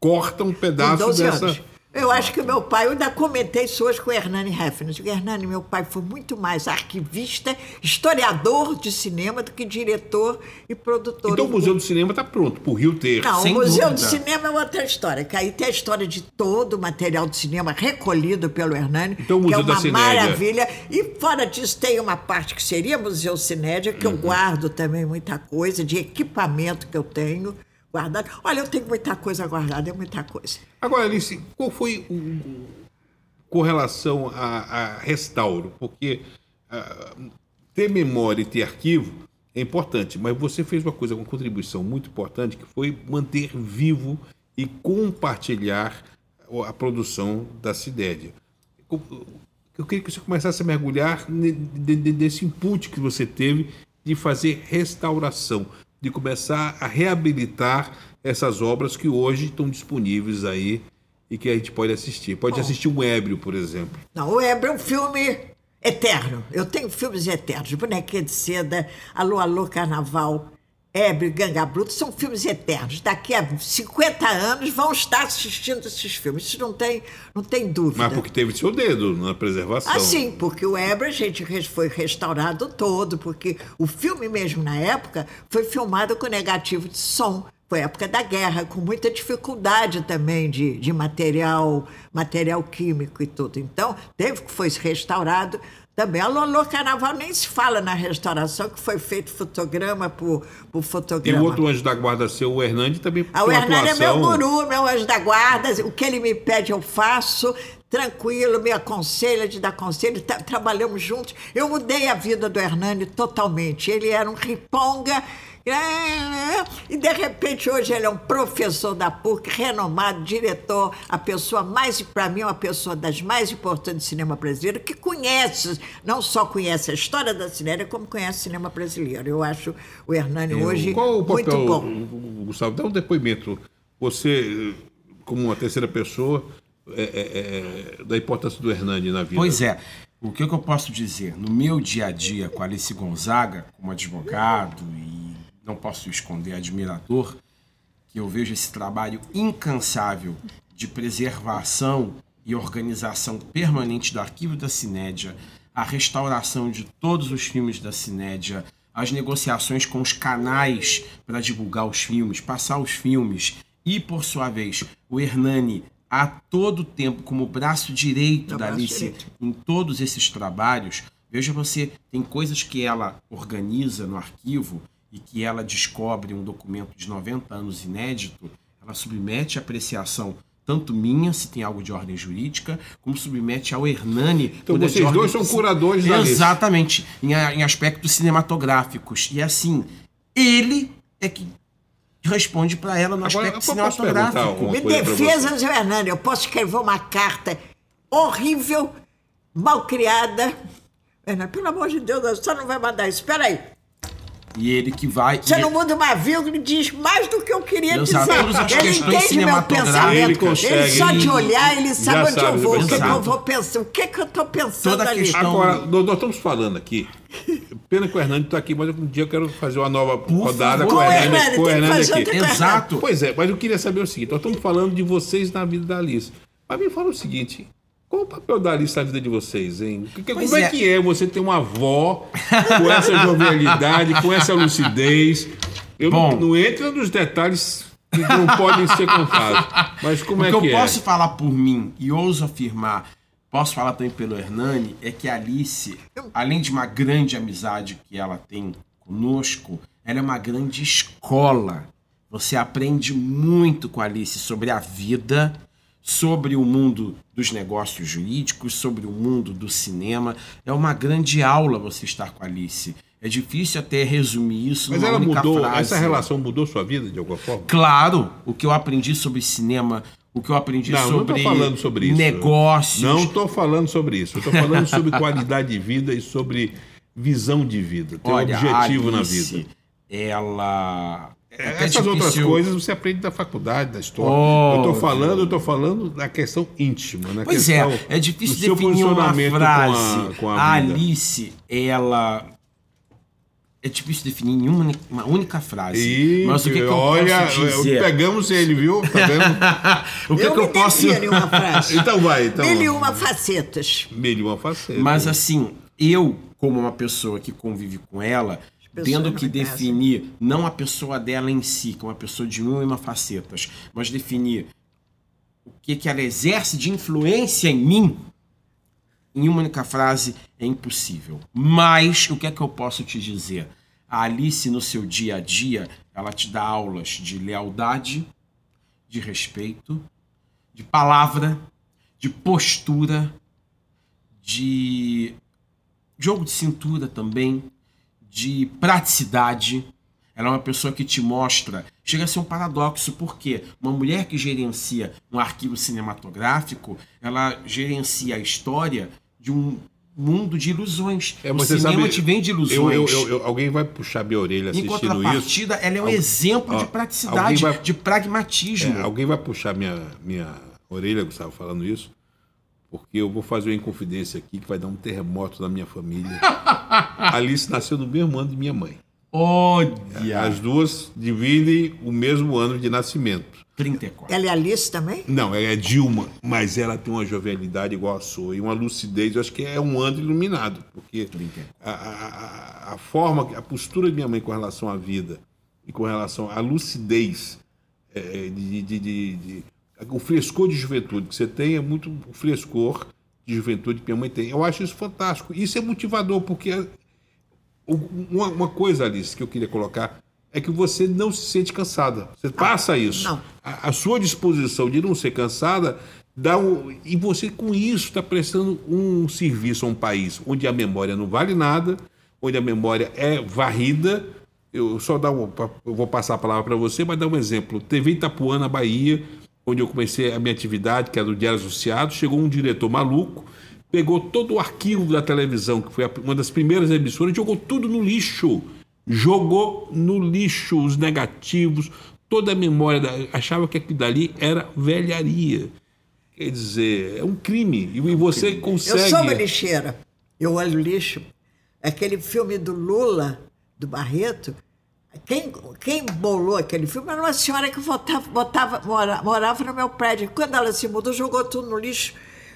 corta um pedaço 12 dessa. anos. Eu acho que o meu pai, eu ainda comentei isso hoje com o Hernani Heffner. Eu digo, Hernani, meu pai foi muito mais arquivista, historiador de cinema do que diretor e produtor. Então o Museu do Cinema está pronto, para o Rio ter. Não, o Museu dúvida. do Cinema é outra história. Que aí tem a história de todo o material de cinema recolhido pelo Hernani, Então, o que é uma maravilha. E fora disso, tem uma parte que seria Museu Cinédia, que eu Uhum. guardo também muita coisa, de equipamento que eu tenho Olha, eu tenho muita coisa guardada, é muita coisa. Agora, Alice, qual foi o, com relação a, a restauro? Porque ah, ter memória e ter arquivo é importante, mas você fez uma coisa, uma contribuição muito importante, que foi manter vivo e compartilhar a produção da Cidédia. Eu queria que você começasse a mergulhar nesse input que você teve de fazer restauração, de começar a reabilitar essas obras que hoje estão disponíveis aí e que a gente pode assistir. Pode assistir um ébrio, por exemplo. Não, o Ebro é um filme eterno. Eu tenho filmes eternos. Bonequinha de Seda, Alô, Alô, Carnaval, Ébrio, Ganga Bruto, são filmes eternos. Daqui a 50 anos vão estar assistindo esses filmes. Isso não tem, não tem dúvida. Mas porque teve seu dedo na preservação. Ah, sim, porque o Ebro a gente foi restaurado todo, porque o filme mesmo na época foi filmado com negativo de som. Foi época da guerra, com muita dificuldade também de, de material, material químico e tudo. Então, teve que foi restaurado também. A Lolô Carnaval nem se fala na restauração, que foi feito fotograma por, por E fotograma. o outro anjo da guarda seu, o Hernani, também Ah, o Hernani é meu atuação- guru, meu anjo da guarda. O que ele me pede, eu faço. Tranquilo, me aconselha, de dar conselho. Tra- trabalhamos juntos. Eu mudei a vida do Hernani totalmente. Ele era um riponga. E de repente hoje ele é um professor da PUC, renomado, diretor, a pessoa mais, para mim, uma pessoa das mais importantes do cinema brasileiro, que conhece, não só conhece a história da cinema, como conhece o cinema brasileiro. Eu acho o Hernani hoje Qual o muito papel, bom. o- o- Gustavo, dá um depoimento. Você, como uma terceira pessoa, é, é, é, da importância do Hernani na vida. Pois é. O que, que eu posso dizer? No meu dia a dia com Alice Gonzaga, como advogado, e não posso esconder admirador, que eu vejo esse trabalho incansável de preservação e organização permanente do arquivo da Cinédia, a restauração de todos os filmes da Cinédia, as negociações com os canais para divulgar os filmes, passar os filmes e, por sua vez, o Hernani a todo tempo como braço direito É o da braço Alice direito. em todos esses trabalhos, veja você, tem coisas que ela organiza no arquivo e que ela descobre um documento de 90 anos inédito, ela submete à apreciação tanto minha, se tem algo de ordem jurídica, como submete ao Hernani. Então é vocês dois ordem- são curadores da. Exatamente, em, a- em aspectos cinematográficos. E assim, ele é que responde para ela no Agora, aspecto cinematográfico. Me defesa, Zé Hernani, eu posso escrever uma carta horrível, mal criada. Hernani, pelo amor de Deus, você não vai mandar isso. Espera aí. E ele que vai. Você não muda uma vírgula e diz mais do que eu queria Exato, dizer. todas as ele entende meu pensamento. Ele consegue, só de ele olhar, ele sabe onde sabe eu vou, o que, que eu vou pensar, o que, que eu estou pensando Toda ali. questão- Agora, nós, nós estamos falando aqui. Pena que o Hernani está aqui, mas um dia eu quero fazer uma nova rodada favor. com o o Hernani, Hernani, com o aqui. Exato. Pois é, mas eu queria saber o seguinte: nós estamos falando de vocês na vida da Alice. Mas me fala o seguinte: qual o papel da Alice na vida de vocês, hein? Que- como é. é. que é você ter uma avó com essa jovialidade, com essa lucidez? Eu não, Bom. não entra nos detalhes que não podem ser contados. Mas como o é que que eu é? posso falar por mim e ouso afirmar, posso falar também pelo Hernani, é que a Alice, além de uma grande amizade que ela tem conosco, ela é uma grande escola. Você aprende muito com a Alice sobre a vida, sobre o mundo dos negócios jurídicos, sobre o mundo do cinema. É uma grande aula você estar com a Alice. É difícil até resumir isso Mas numa ela única mudou, frase. essa relação mudou sua vida de alguma forma? Claro, o que eu aprendi sobre cinema, o que eu aprendi Não, não sobre, estou falando sobre isso. negócios. Não estou falando sobre isso. Estou falando sobre qualidade de vida e sobre visão de vida. Ter um Olha, objetivo a na Alice, vida. Ela. É até Essas outras difícil- coisas você aprende da faculdade, da história. eu Óbvio. estou falando, eu tô falando da questão íntima, na Pois questão é, é difícil definir uma frase. com a, com a a. Alice, ela. É difícil definir em uma, uma única frase. E, Mas o que, que eu olha, posso dizer? pegamos ele, viu? Tá vendo? o que, eu que eu posso. uma frase. então vai, então. Mil e uma facetas. Mil e uma faceta. Mas assim, eu, como uma pessoa que convive com ela, tendo que definir não a pessoa dela em si, que é uma pessoa de mil e uma facetas, mas definir o que, que ela exerce de influência em mim, em uma única frase, é impossível. Mas o que é que eu posso te dizer? A Alice, no seu dia a dia, ela te dá aulas de lealdade, de respeito, de palavra, de postura, de jogo de cintura também, de praticidade. Ela é uma pessoa que te mostra. Chega a ser um paradoxo, porque uma mulher que gerencia um arquivo cinematográfico, ela gerencia a história de um mundo de ilusões. É, o cinema sabe, te vem de ilusões. eu- eu- eu- alguém vai puxar minha orelha em assistindo isso. contrapartida, ela é um exemplo ó, de praticidade, alguém vai- de pragmatismo. É, alguém vai puxar minha, minha orelha, Gustavo, falando isso, porque eu vou fazer uma inconfidência aqui que vai dar um terremoto na minha família. Alice nasceu no mesmo ano de minha mãe. Olha! As duas dividem o mesmo ano de nascimento. 34. Ela é Alice também? Não, é Dilma, mas ela tem uma jovialidade igual a sua e uma lucidez. Eu acho que é um ano iluminado, porque a, a- a- a forma, a postura de minha mãe com relação à vida e com relação à lucidez, é, de, de- de- de- o frescor de juventude que você tem é muito o frescor de juventude que minha mãe tem. Eu acho isso fantástico. Isso é motivador, porque uma, uma coisa, Alice, que eu queria colocar é que você não se sente cansada. Você passa isso. não. A, a sua disposição de não ser cansada dá um, e você com isso está prestando um serviço a um país onde a memória não vale nada, onde a memória é varrida. Eu só dar um, eu vou passar a palavra para você, mas dar um exemplo. TV Itapuã na Bahia, onde eu comecei a minha atividade, que era do Diário Associado, chegou um diretor maluco, pegou todo o arquivo da televisão, que foi uma das primeiras emissoras, e jogou tudo no lixo. Jogou no lixo os negativos, toda a memória, da- achava que aquilo dali era velharia. Quer dizer, é um crime. E e você Eu consegue. sou uma lixeira. Eu olho lixo. Aquele filme do Lula, do Barreto, quem, quem bolou aquele filme era uma senhora que votava, botava, mora- morava no meu prédio. Quando ela se mudou, jogou tudo no lixo.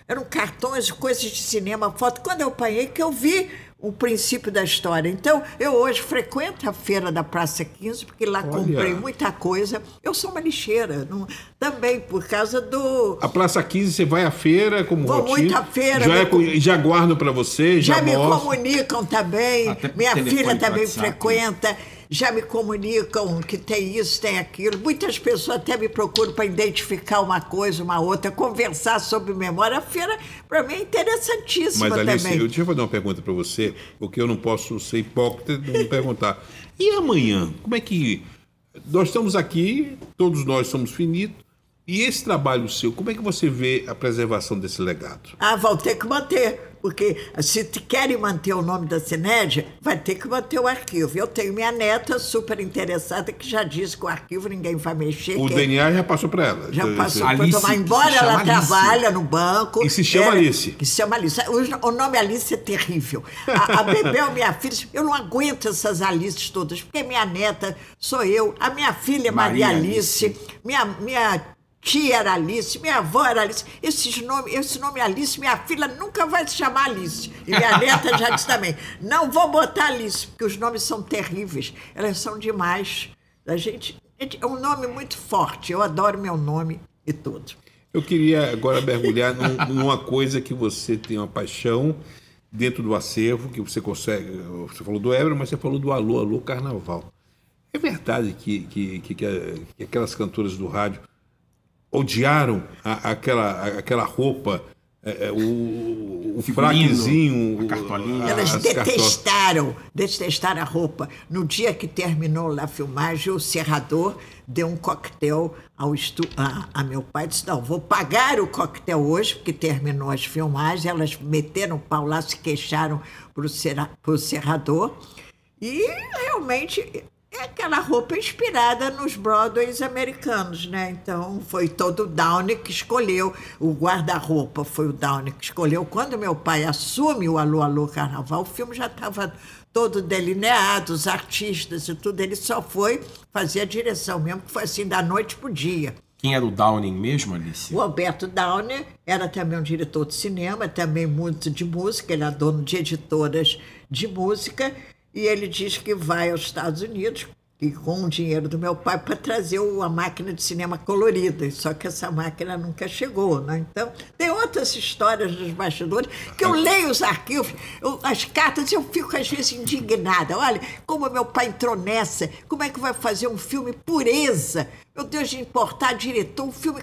Eram cartões, coisas de cinema, foto. Quando eu apanhei, que eu vi o princípio da história. Então, eu hoje frequento a feira da Praça 15, porque lá Olha. comprei muita coisa. Eu sou uma lixeira, não- também por causa do, A Praça 15, você vai à feira como Vou rotina. muito à feira, Já, é me- co- já guardo para você, já, Já me mostro. comunicam também, Até minha filha também WhatsApp. frequenta, já me comunicam que tem isso, tem aquilo. Muitas pessoas até me procuram para identificar uma coisa, uma outra, conversar sobre memória. A feira, para mim, é interessantíssima Mas, Alice, também. eu deixa eu fazer uma pergunta para você, porque eu não posso ser hipócrita de não perguntar. E amanhã? Como é que. Nós estamos aqui, todos nós somos finitos, e esse trabalho seu, como é que você vê a preservação desse legado? Ah, vão ter que manter, porque se querem manter o nome da Cinédia, vai ter que manter o arquivo. Eu tenho minha neta super interessada que já disse que o arquivo ninguém vai mexer. O que é- DNA já passou para ela. Já passou Alice, para tomar embora, ela Alice. trabalha no banco. E se chama Ela- Alice. Que se chama Alice. O, o nome Alice é terrível. A, a Bebel, minha filha, eu não aguento essas Alices todas, porque minha neta sou eu, a minha filha é Maria, Maria Alice, Alice. minha, minha tia era Alice, minha avó era Alice. Esses nome, esse nome Alice, minha filha nunca vai se chamar Alice. E minha neta já disse também, não vou botar Alice, porque os nomes são terríveis. Elas são demais. A gente... É um nome muito forte. Eu adoro meu nome e tudo. Eu queria agora mergulhar num, numa coisa que você tem uma paixão dentro do acervo, que você consegue. Você falou do Ebro, mas você falou do Alô, Alô Carnaval. É verdade que, que, que, que aquelas cantoras do rádio odiaram a, aquela, aquela roupa é, é, o, o fraquezinho, a cartolinha. Elas detestaram, detestaram a roupa. No dia que terminou lá a filmagem, o serrador deu um coquetel ao estu... a, a meu pai. Disse: Não, vou pagar o coquetel hoje, porque terminou as filmagens. Elas meteram o pau lá, se queixaram para o serrador. E realmente é aquela roupa inspirada nos Broadways americanos, né? Então foi todo o Downey que escolheu, o guarda-roupa foi o Downey que escolheu. Quando meu pai assume o Alô Alô Carnaval, o filme já estava todo delineado, os artistas e tudo, ele só foi fazer a direção mesmo, que foi assim, da noite pro dia. Quem era o Downing mesmo, Alice? O Alberto Downing era também um diretor de cinema, também muito de música, ele é dono de editoras de música, e ele diz que vai aos Estados Unidos e com o dinheiro do meu pai para trazer uma máquina de cinema colorida. Só que essa máquina nunca chegou. Né? Então, tem outras histórias dos bastidores que eu leio os arquivos, eu, as cartas, eu fico às vezes indignada. Olha, como meu pai entrou nessa, como é que vai fazer um filme pureza? Meu Deus, de importar diretor, um filme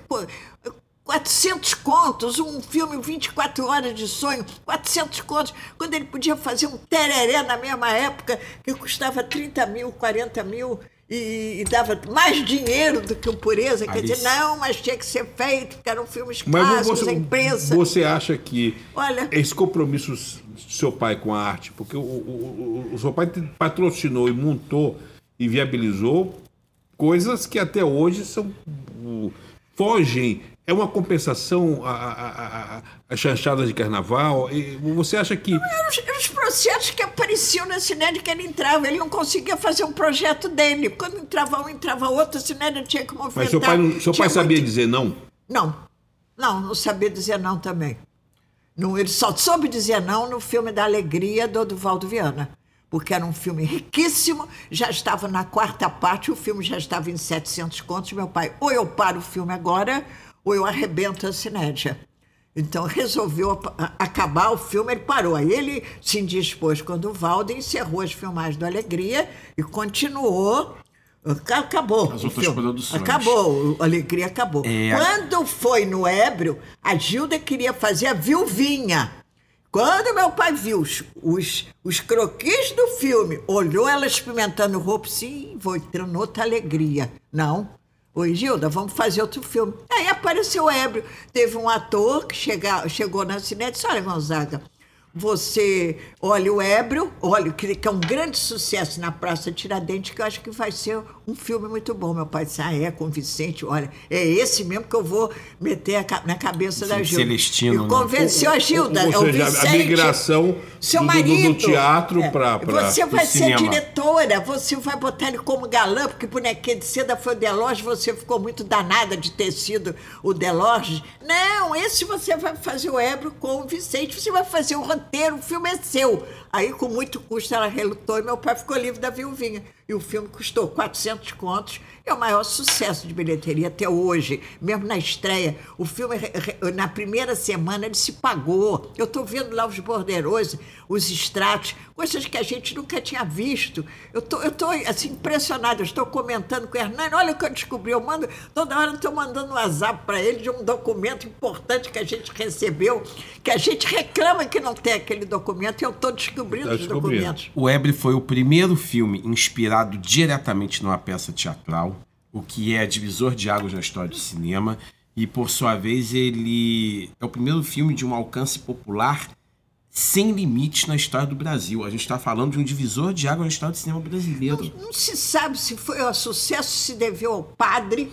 400 contos, um filme 24 horas de sonho, 400 contos, quando ele podia fazer um tereré na mesma época, que custava 30 mil, 40 mil, e, e dava mais dinheiro do que o Pureza. Alice. Quer dizer, não, mas tinha que ser feito, que eram filmes clássicos, você, a imprensa. Você acha que Olha, esse compromisso do seu pai com a arte, porque o, o, o, o seu pai patrocinou e montou e viabilizou coisas que até hoje são fogem é uma compensação a, chanchada de carnaval? E você acha que. Não, eram, os, eram os processos que apareciam na Cined que ele entrava. Ele não conseguia fazer um projeto dele. Quando entrava um, entrava outro, a Cined tinha que movimentar. Mas seu pai, seu pai sabia muito... dizer não? Não. Não, não sabia dizer não também. Não, ele só soube dizer não no filme da Alegria do Duvaldo Viana. Porque era um filme riquíssimo, já estava na quarta parte, o filme já estava em 700 contos. Meu pai, ou eu paro o filme agora, ou eu arrebento a cinédia. Então resolveu acabar o filme, ele parou. Aí ele se indispôs quando o Valde encerrou as filmagens do Alegria e continuou. Acabou. As outras filme. produções. Acabou, a Alegria acabou. É... Quando foi no Ébrio, a Gilda queria fazer a Viuvinha. Quando meu pai viu os, os, os croquis do filme, olhou ela experimentando roupa, sim, vou entrando outra alegria. Não, Oi, Gilda, vamos fazer outro filme. Aí apareceu o Ébrio. Teve um ator que chega, chegou na cinete e disse: Olha, Gonzaga, você olha o Ébrio, olha, que, é um grande sucesso na Praça Tiradentes, que eu acho que vai ser um filme muito bom. Meu pai disse, ah, é, com Vicente, olha, é esse mesmo que eu vou meter na cabeça da Gilda. Celestino, e né? convenceu né? a Gilda, ou, ou seja, o Vicente, a migração seu do, marido, do, teatro é, para Você vai ser cinema. diretora, você vai botar ele como galã, porque bonequinha de seda foi o Delorge, você ficou muito danada de ter sido o Delorge. Não, esse você vai fazer o Ébrio com o Vicente, você vai fazer o roteiro, o filme é seu. Aí, com muito custo, ela relutou e meu pai ficou livre da viuvinha. E o filme custou 400 contos. É o maior sucesso de bilheteria até hoje. Mesmo na estreia, o filme, na primeira semana, ele se pagou. Eu estou vendo lá os borderosos, os extratos, coisas que a gente nunca tinha visto. Eu tô, eu tô assim, impressionada. Estou comentando com o Hernani. Olha o que eu descobri. Eu mando, toda hora eu estou mandando um WhatsApp para ele de um documento importante que a gente recebeu, que a gente reclama que não tem aquele documento e eu estou descobrindo descobrindo os documentos. O Ebre foi o primeiro filme inspirado diretamente numa peça teatral, o que é divisor de águas na história do cinema, e por sua vez ele é o primeiro filme de um alcance popular sem limites na história do Brasil. A gente está falando de um divisor de água na história do cinema brasileiro. Não, não, se sabe se foi o sucesso, se deveu ao padre,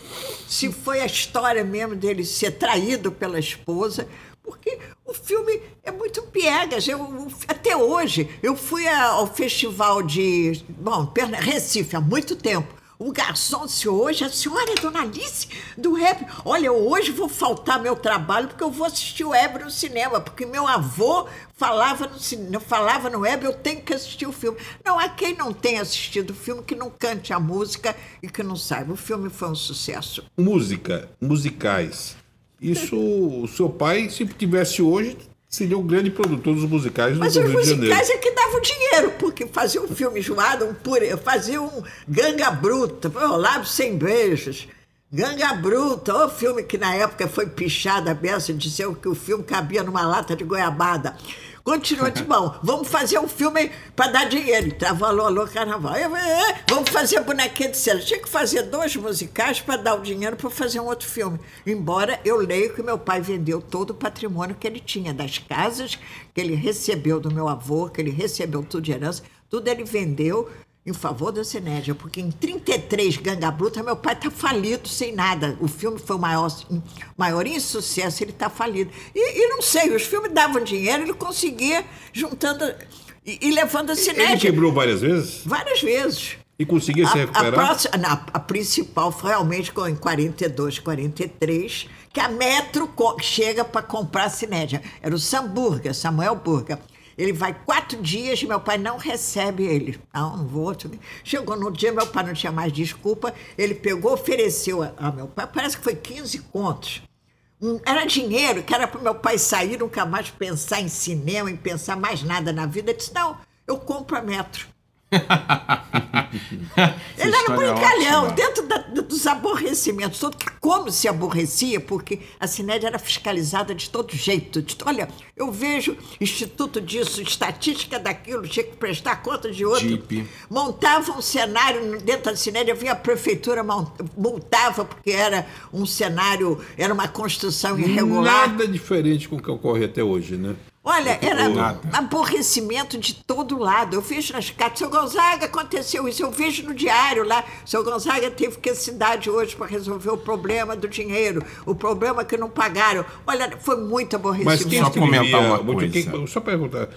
se foi a história mesmo dele ser traído pela esposa, porque o filme é muito piegas. Eu, até hoje, eu fui ao festival de. Bom, Recife, há muito tempo. O garçom disse, hoje a senhora é Dona Alice do Hebe. Olha, hoje vou faltar meu trabalho porque eu vou assistir o Hebe no cinema, porque meu avô falava no, falava no Hebe, eu tenho que assistir o filme. Não há quem não tenha assistido o filme que não cante a música e que não saiba. O filme foi um sucesso. Música, musicais. Isso, o seu pai, se tivesse hoje, seria um grande produtor dos musicais do Mas Rio os de Janeiro. musicais é que davam dinheiro, porque fazia um filme enjoado, um pure, fazia um Ganga Bruta, oh, Lábios Sem Beijos, Ganga Bruta, o filme que na época foi pichada a beça, disseram que o filme cabia numa lata de goiabada. Continua de bom. Vamos fazer um filme para dar dinheiro. Tava alô, alô, carnaval. Eu, vamos fazer bonequinha de cera. Tinha que fazer dois musicais para dar o dinheiro para fazer um outro filme. Embora eu leio que meu pai vendeu todo o patrimônio que ele tinha, das casas que ele recebeu do meu avô, que ele recebeu tudo de herança, tudo ele vendeu em favor da Cinédia, porque em 33 Ganga Bruta meu pai está falido sem nada. O filme foi o maior, maior insucesso, ele está falido. E, e, não sei, os filmes davam dinheiro, ele conseguia juntando e, e levando a Cinédia. Ele quebrou várias vezes? Várias vezes. E conseguia se recuperar? A, próxima, a principal foi realmente em 42, 43, que a Metro chega para comprar a Cinédia. Era o Samburga, Samuel Burga. Ele vai quatro dias e meu pai não recebe ele. Não, não vou. Chegou no dia, meu pai não tinha mais desculpa. Ele pegou, ofereceu a, a meu pai, parece que foi 15 contos. Um, era dinheiro que era para meu pai sair, nunca mais pensar em cinema, em pensar mais nada na vida. Ele disse: Não, eu compro a metro. Ele era um brincalhão, dentro da, dos aborrecimentos, todo, como se aborrecia, porque a Cinédia era fiscalizada de todo jeito. De, olha, eu vejo instituto disso, estatística daquilo, tinha que prestar conta de outro. Jeep. Montava um cenário dentro da Cinédia, via a prefeitura multava, porque era um cenário, era uma construção irregular. Nada diferente com o que ocorre até hoje, né? Olha, era aborrecimento de todo lado. Eu vejo nas cartas, seu Gonzaga, aconteceu isso. Eu vejo no diário lá, seu Gonzaga teve que a cidade hoje para resolver o problema do dinheiro, o problema que não pagaram. Olha, foi muito aborrecimento. Mas quem Só comentar uma coisa. quem- só perguntar,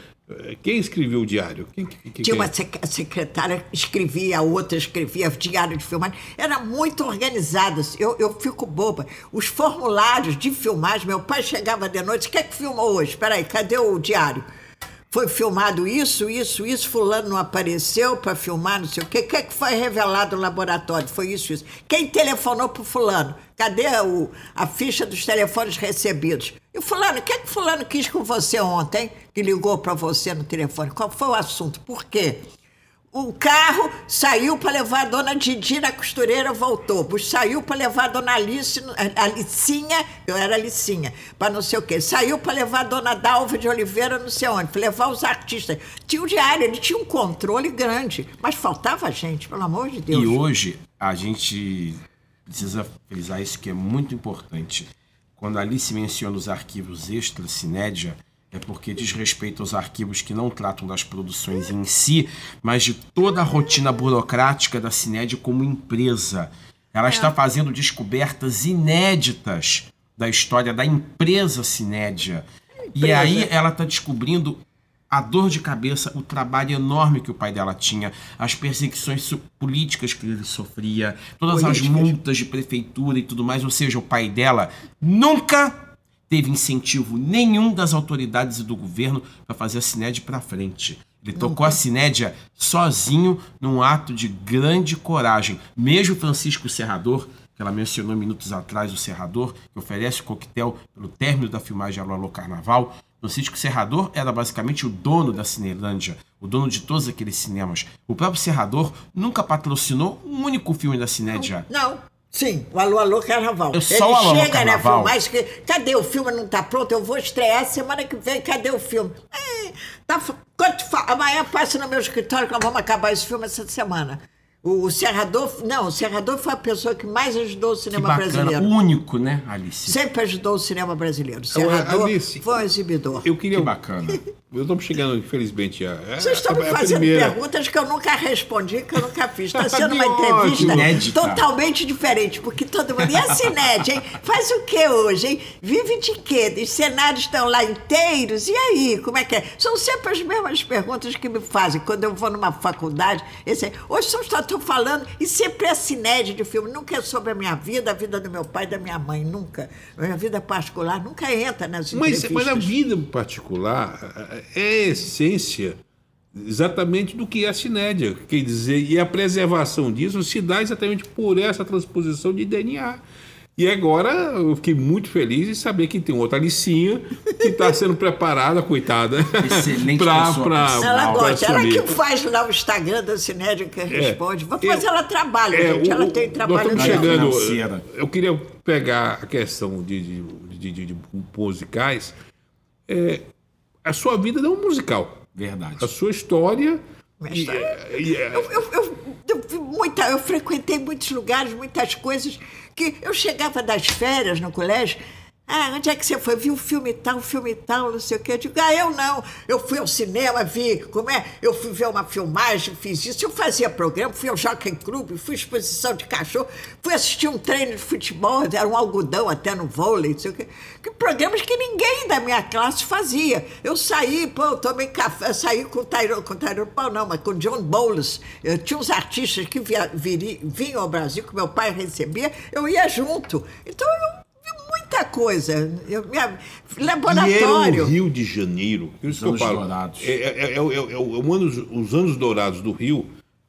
quem escreveu o diário? Quem, quem- quem- Tinha uma sec- secretária que escrevia, a outra escrevia diário de filmagem. Era muito organizada. Eu, eu fico boba. Os formulários de filmagem, meu pai chegava de noite, o que é que filmou hoje? Espera aí, cadê o diário? Foi filmado isso, isso, isso, fulano não apareceu para filmar, não sei o quê. O que é que foi revelado no laboratório? Foi isso, isso. Quem telefonou pro fulano? Cadê o, a ficha dos telefones recebidos? E fulano, o que é que fulano quis com você ontem, que ligou para você no telefone? Qual foi o assunto? Por quê? O carro saiu para levar a dona Didi na costureira, voltou. Saiu para levar a dona Alice, a Alicinha, eu era Alicinha, para não sei o quê. Saiu para levar a dona Dalva de Oliveira, não sei onde, para levar os artistas. Tinha o diário, ele tinha um controle grande, mas faltava gente, pelo amor de Deus. E hoje a gente precisa frisar isso que é muito importante. Quando a Alice menciona os arquivos extra Cinédia, é porque diz respeito aos arquivos que não tratam das produções em si, mas de toda a rotina burocrática da Cinédia como empresa. Ela está fazendo descobertas inéditas da história da empresa Cinédia. E aí ela está descobrindo a dor de cabeça, o trabalho enorme que o pai dela tinha, as perseguições políticas que ele sofria, todas as Políticas. multas de prefeitura e tudo mais. Ou seja, o pai dela nunca teve incentivo nenhum das autoridades e do governo para fazer a Cinédia para frente. Ele tocou a Cinédia sozinho num ato de grande coragem. Mesmo Francisco Serrador, que ela mencionou minutos atrás, o Serrador, que oferece o coquetel pelo término da filmagem Alô Alô Carnaval. Francisco Serrador era basicamente o dono da Cinelândia, o dono de todos aqueles cinemas. O próprio Serrador nunca patrocinou um único filme da Cinédia. Não. Sim, o Alô Alô Carnaval. Eu só Ele o Alô Alô chega, Carnaval. né, filmar, escreve, cadê o filme? Não tá pronto? Eu vou estrear semana que vem, cadê o filme? É, tá, fa- amanhã passa no meu escritório que nós vamos acabar esse filme essa semana. O, o Serrador, não, o Serrador foi a pessoa que mais ajudou o Que cinema bacana, brasileiro. o único, né, Alice? Sempre ajudou o cinema brasileiro. O Serrador Alice, foi um exibidor. Eu queria, Que bacana. eu estou chegando, infelizmente, a. a- Vocês estão me a fazendo primeira. perguntas que eu nunca respondi, que eu nunca fiz. Está Tá sendo uma entrevista Inédita. totalmente diferente, porque todo mundo. E a Cinete, hein? Faz o que hoje, hein? Vive de quê? Os cenários estão lá inteiros? E aí, como é que é? São sempre as mesmas perguntas que me fazem quando eu vou numa faculdade. Esse, é, hoje só estou falando, e sempre é Cinete de filme, nunca é sobre a minha vida, a vida do meu pai e da minha mãe, nunca. A minha vida particular nunca entra nas Mas, entrevistas. mas a vida particular é a essência exatamente do que é a cinédia. Quer dizer, e a preservação disso se dá exatamente por essa transposição de DNA. E agora eu fiquei muito feliz em saber que tem outra Alicinha que está sendo preparada, coitada, Excelente pra, pessoa, pra. Ela pra gosta, ela que faz lá o Instagram da Cinédia que responde. Mas Eu- ela trabalha, É, gente. o- Ela o- tem nós trabalho dela. chegando. Financeira. Eu queria pegar a questão de, de, de, de- de musicais. É, a sua vida não é um musical. Verdade. A sua história. Minha e- história- e- é- Eu, eu, eu, muita, eu frequentei muitos lugares, muitas coisas, que eu chegava das férias no colégio. Ah, onde é que você foi? Viu o filme tal, filme tal, não sei o quê. Eu digo, ah, eu não. Eu fui ao cinema, vi, como é? Eu fui ver uma filmagem, fiz isso. Eu fazia programa, fui ao Jockey Club, fui exposição de cachorro, fui assistir um treino de futebol, era um algodão até no vôlei, não sei o quê. Que programas que ninguém da minha classe fazia. Eu saí, pô, tomei café, saí com o Tairo, com o Tairo Pau, não, mas com o John Bowles. Eu tinha uns artistas que via, viri- vinham ao Brasil, que meu pai recebia, eu ia junto. Então eu muita coisa. Eu, minha, E era laboratório. o Rio de Janeiro. Por isso que eu anos falo. dourados. É, é, é, é, é, é o anos- os anos dourados do Rio.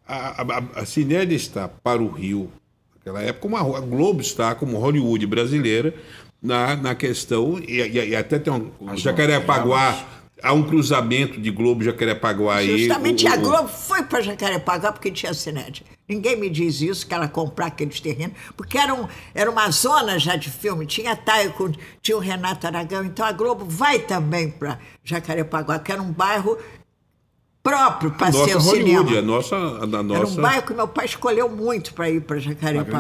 A, a, a, Cinédia está para o Rio, naquela época, como a, a Globo está, como Hollywood brasileira, na, na questão. E, e- e até tem um. Jacarepaguá. Há um cruzamento de Globo e Jacarepaguá aí. Justamente o- a Globo foi para Jacarepaguá porque tinha Cinédia. Ninguém me diz isso, que ela comprar aqueles terrenos, porque era, um, era uma zona já de filme. Tinha Taiko, tinha o Renato Aragão, então a Globo vai também para Jacarepaguá, que era um bairro próprio para ser Nossa o cinema. a nossa. A, Era nossa... um bairro que meu pai escolheu muito para ir para Jacarepaguá.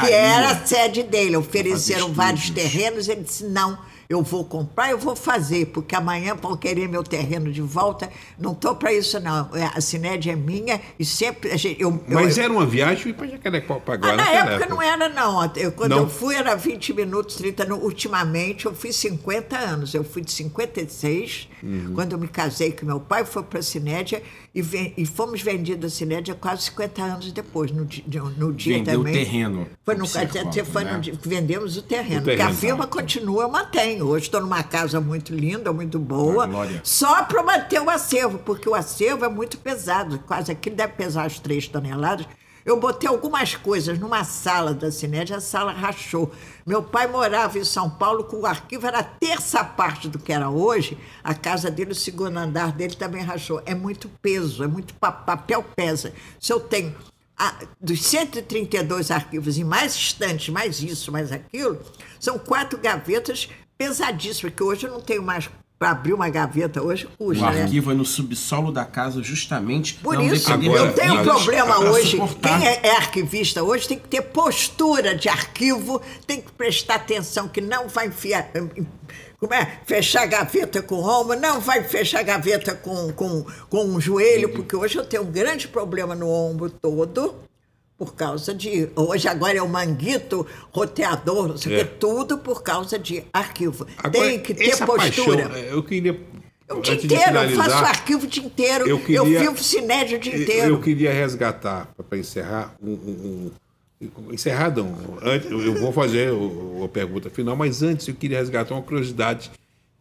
Que era a sede dele. Ofereceram vários terrenos. Ele disse: não, eu vou comprar, eu vou fazer, porque amanhã vão querer meu terreno de volta. Não estou para isso, não. É, A Cinédia é minha e sempre. A gente, eu, eu- Mas era uma viagem para Jacarepaguá ah, na naquela época não era, não. Eu, quando Não? eu fui era 20 minutos, 30. No, ultimamente eu fui 50 anos. Eu fui de 56, Uhum. quando eu me casei com meu pai, foi para a Cinédia e, e fomos vendidos a Cinédia quase 50 anos depois, no, no, dia Vendeu o também. terreno. Foi no conta, foi né? vendemos o terreno. O Porque a terreno, firma continua, eu mantenho. Hoje estou numa casa muito linda, muito boa. Glória. Só para manter o acervo, porque o acervo é muito pesado, quase aquilo deve pesar as três toneladas. Eu botei algumas coisas numa sala da Cinédia, a sala rachou. Meu pai morava em São Paulo o arquivo, era a terça parte do que era hoje. A casa dele, o segundo andar dele também rachou. É muito peso, é muito pa- papel pesa. Se eu tenho ah, dos 132 arquivos e mais estantes, mais isso, mais aquilo, são quatro gavetas pesadíssimas, que hoje eu não tenho mais para abrir uma gaveta, hoje O custa, né? arquivo é no subsolo da casa, justamente Por não isso, Agora, eu tenho um problema hoje. suportar. Quem é, é arquivista hoje tem que ter postura de arquivo, tem que prestar atenção que não vai enfiar. Como é? Fechar a gaveta com o ombro, não vai fechar a gaveta com, com, com o joelho, porque hoje eu tenho um grande problema no ombro todo, por causa de. Hoje agora é o manguito, roteador, não sei o É. quê, tudo por causa de arquivo. Agora, tem que ter postura. Paixão, eu queria. o dia inteiro, eu faço arquivo o dia inteiro, eu eu, queria- filmo cinédio o dia Eu- inteiro. Eu queria resgatar, para encerrar, um, um- um- antes, eu eu vou fazer a pergunta final, mas antes eu queria resgatar uma curiosidade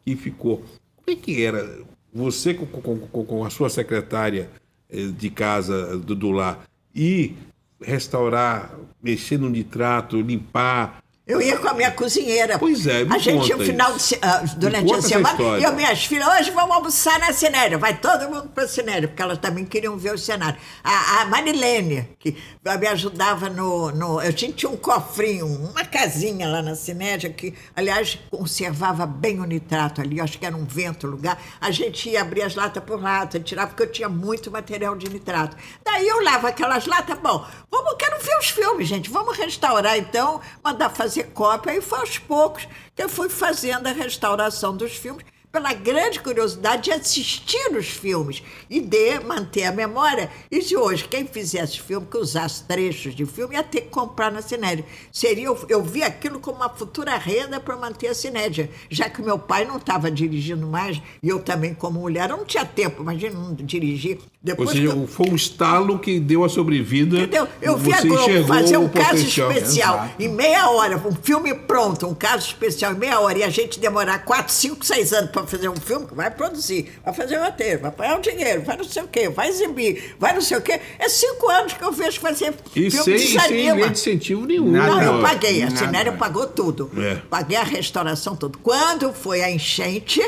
que ficou. Como é que era você com, com- com- a sua secretária eh, de casa do, do lar e restaurar, mexer no nitrato, limpar, Eu ia com a minha cozinheira. Pois é, me A gente, no final, de, ah, durante a semana, eu e minhas filhas, hoje vamos almoçar na Cinéria. Vai todo mundo para a Cinéria, porque elas também queriam ver o cenário. A, a Marilene, que me ajudava no, no. Eu tinha, tinha um cofrinho, uma casinha lá na Cinéria, que, aliás, conservava bem o nitrato ali. Acho que era um vento lugar. A gente ia abrir as latas por lata, tirar, porque eu tinha muito material de nitrato. Daí eu lavo aquelas latas, bom, vamos, quero ver os filmes, gente. Vamos restaurar então, mandar fazer cópia. E foi aos poucos que eu fui fazendo a restauração dos filmes, pela grande curiosidade de assistir os filmes e de manter a memória. E se hoje quem fizesse filme, que usasse trechos de filme, ia ter que comprar na Cinédia. Seria, eu, vi aquilo como uma futura renda para manter a Cinédia, já que meu pai não estava dirigindo mais, e eu também, como mulher, eu não tinha tempo, imagina, não dirigir. Depois Ou seja, eu... foi um estalo que deu a sobrevida. Entendeu? Eu vi a Globo fazer um caso especial Exato. em meia hora, um filme pronto, um caso especial em meia hora, e a gente demorar 4, 5, 6 anos para fazer um filme, vai produzir, vai fazer o roteiro, vai pagar o dinheiro, vai não sei o quê, vai exibir, vai não sei o quê. É cinco anos que eu vejo fazer e filme sem, desanima. sem de incentivo nenhum. Nada. Não, eu paguei, a Cinéria pagou tudo. É. Paguei a restauração tudo. Quando foi a enchente,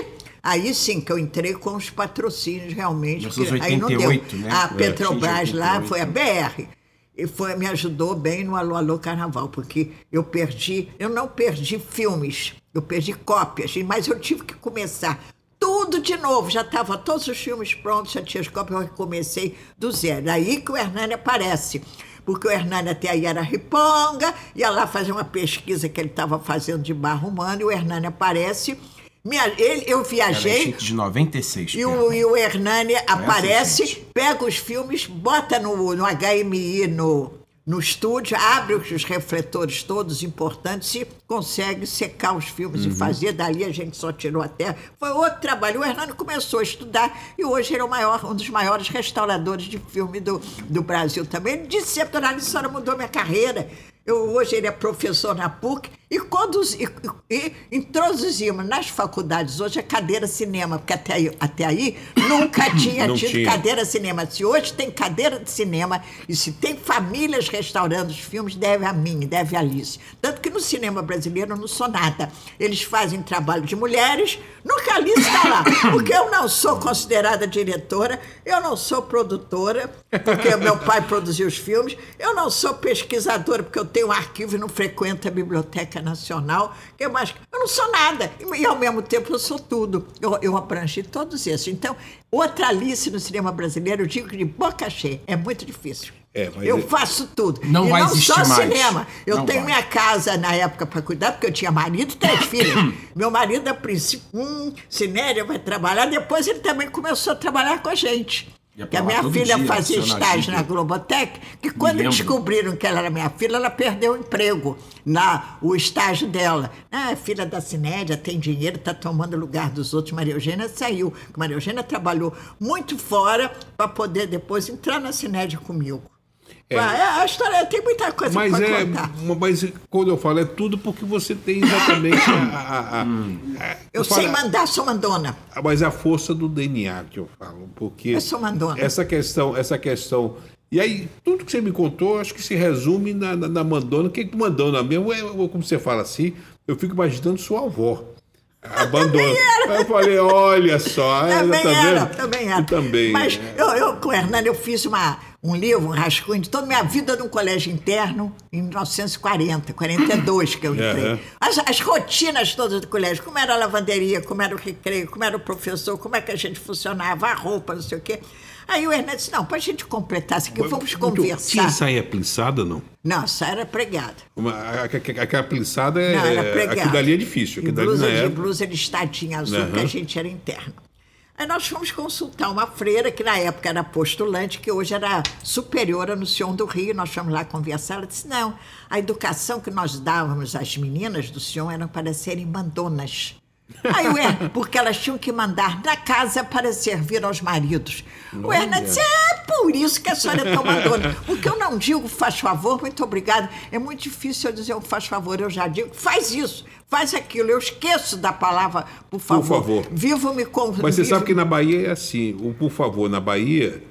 Aí sim que eu entrei com os patrocínios realmente. Que, 88, aí não deu. Né? A é, Petrobras lá foi a BR. E foi, me ajudou bem no Alô Alô Carnaval, porque eu perdi, eu não perdi filmes, eu perdi cópias, mas eu tive que começar tudo de novo. Já estava todos os filmes prontos, já tinha as cópias, eu recomecei do zero. Aí que o Hernani aparece porque o Hernani até aí era riponga, ia lá fazer uma pesquisa que ele estava fazendo de barro humano, e o Hernani aparece minha, ele, eu viajei. de 96. E o, e o Hernani aparece, pega os filmes, bota no, no HMI, no, no estúdio, abre os refletores todos importantes e consegue secar os filmes uhum. e fazer. Dali a gente só tirou a terra. Foi outro trabalho. O Hernani começou a estudar e hoje ele é o maior, um dos maiores restauradores de filme do, do Brasil também. Ele disse: a senhora mudou minha carreira. Eu, hoje ele é professor na PUC e, conduz, e, e introduzimos nas faculdades hoje a cadeira cinema, porque até aí, até aí nunca tinha tido tinha. cadeira cinema. Se hoje tem cadeira de cinema e se tem famílias restaurando os filmes, deve a mim, deve a Alice. Tanto que no cinema brasileiro eu não sou nada. Eles fazem trabalho de mulheres, nunca Alice está lá. Porque eu não sou considerada diretora, eu não sou produtora, porque meu pai produziu os filmes, eu não sou pesquisadora, porque eu tenho um arquivo e não frequento a Biblioteca Nacional. Que mais? Eu não sou nada. E, e ao mesmo tempo eu sou tudo. Eu, eu abrangi todos esses. Então, outra Alice no cinema brasileiro, eu digo de boca cheia, é muito difícil. É, eu é- faço tudo. Não e vai não existir só mais. cinema. Eu não tenho vai. minha casa na época para cuidar, porque eu tinha marido e três filhos. Meu marido, a princípio, hum, Cinéria vai trabalhar. Depois ele também começou a trabalhar com a gente. Que a minha filha dia, fazia estágio na Globotec, que quando descobriram que ela era minha filha, ela perdeu o emprego, na, o estágio dela. Ah, filha da Cinédia, tem dinheiro, está tomando lugar dos outros. Maria Eugênia saiu. Maria Eugênia trabalhou muito fora para poder depois entrar na Cinédia comigo. É. a história tem muita coisa para é, contar. Mas quando eu falo é tudo porque você tem exatamente a. a, a, a eu, sei mandar, sou mandona. Mas é a força do DNA que eu falo. Porque eu sou mandona. Essa questão, essa questão. E aí, tudo que você me contou, acho que se resume na, na, na mandona. O que é mandona mesmo? É, como você fala assim, eu fico imaginando sua avó. Abandono. eu falei, olha só. Também tá era, também era. Também. Mas eu, eu, com o Hernani, eu fiz uma, um livro, um rascunho de toda a minha vida no colégio interno, em 1940, 42 que eu entrei. Uhum. As, as rotinas todas do colégio, como era a lavanderia, como era o recreio, como era o professor, como é que a gente funcionava, a roupa, não sei o quê. Aí o Hernani disse, não, para a gente completar isso aqui, vamos conversar. Tinha saia plissada, não? Não, saia era pregada. Uma, aquela plissada é... Não, era pregada. Aqui dali é difícil. Aqui blusa, dali de, blusa listadinha azul, uhum. que a gente era interno. Aí nós fomos consultar uma freira, que na época era postulante, que hoje era superiora no Sion do Rio. Nós fomos lá conversar. Ela disse: não, a educação que nós dávamos às meninas do Sion era para serem mandonas. Aí o Hernan, porque elas tinham que mandar na casa para servir aos maridos. O Hernan disse: é por isso que a senhora é tão mandona. O que eu não digo, faz favor, muito obrigada. É muito difícil eu dizer um faz favor, eu já digo, faz isso, faz aquilo. Eu esqueço da palavra por favor. Por favor. Vivo me com. Mas você sabe que na Bahia é assim: o por favor, na Bahia.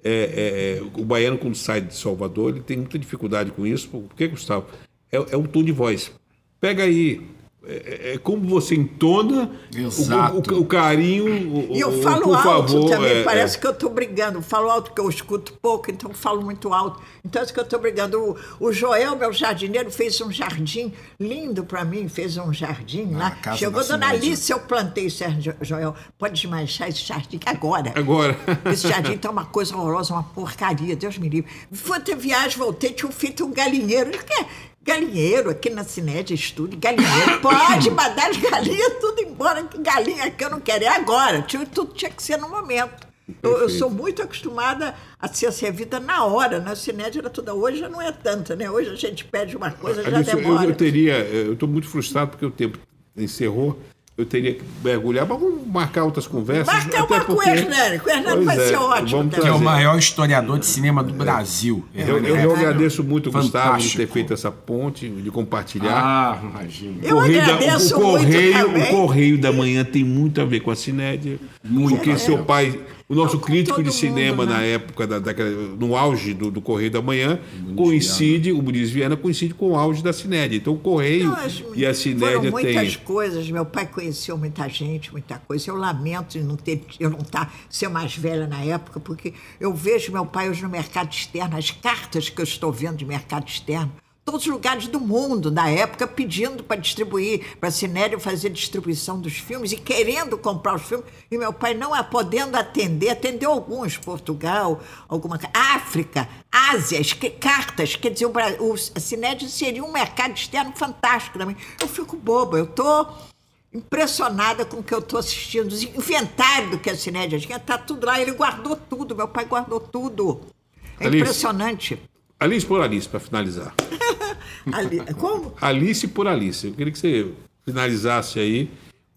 É, é, é, o baiano, quando sai de Salvador, ele tem muita dificuldade com isso. Por que, Gustavo? É, é um tom de voz. Pega aí, é, é, como você entona o, o, o, carinho. e eu falo alto favor, também, é, parece é. que eu estou brigando. Falo alto porque eu escuto pouco, então falo muito alto. Então é que eu estou brigando. O, o, Joel, meu jardineiro, fez um jardim lindo para mim, fez um jardim lá. Chegou Dona Alice, eu plantei, Sérgio Joel, pode desmanchar esse jardim agora. Agora. Esse jardim está uma coisa horrorosa, uma porcaria, Deus me livre. Fui ter viagem, voltei, tinha feito um galinheiro. Galinheiro, aqui na Cinédia Estúdio, galinheiro. Pode mandar as galinhas tudo embora, que galinha que eu não quero. É agora. Tudo tinha que ser no momento. Eu, eu, sou muito acostumada a ser servida na hora. Na Cinédia era toda. Hoje já não é tanto, né? Hoje a gente pede uma coisa, já demora. Eu, eu teria. Eu estou muito frustrado porque o tempo encerrou eu teria que mergulhar, mas vamos marcar outras conversas. Marcar uma porque... com o Hernani, o Hernani vai é, ser ótimo. Que é o maior historiador de cinema do Brasil. É. Eu, eu, eu agradeço muito, Fantástico. Gustavo, de ter feito essa ponte, de compartilhar. Ah, imagina. Eu correio agradeço da, o, correio, muito O Correio da Manhã tem muito a ver com a Cinédia. Muito. Porque é. seu pai o nosso crítico de cinema mundo, né? na época, da, daquela, no auge do, do Correio da Manhã, coincide, o Muniz Viana coincide com o auge da Cinédia. Então o Correio Não, e a Cinédia tem... muitas coisas. Meu pai conheceu muita gente, muita coisa. Eu lamento de não ter, eu não tá, ser mais velha na época, porque eu vejo meu pai hoje no mercado externo, as cartas que eu estou vendo de mercado externo, todos os lugares do mundo, na época, pedindo para distribuir, para a Cinério fazer distribuição dos filmes e querendo comprar os filmes. E meu pai não a podendo atender, atendeu alguns, Portugal, alguma África, Ásia, cartas. Quer dizer, o, o, a Cinério seria um mercado externo fantástico também. Eu fico boba, eu estou impressionada com o que eu estou assistindo. O inventário do que a Cinédia tinha, está tudo lá. Ele guardou tudo, meu pai guardou tudo. É Alice, impressionante. Alice por Alice, para finalizar. Ali, como? Alice por Alice. Eu queria que você finalizasse aí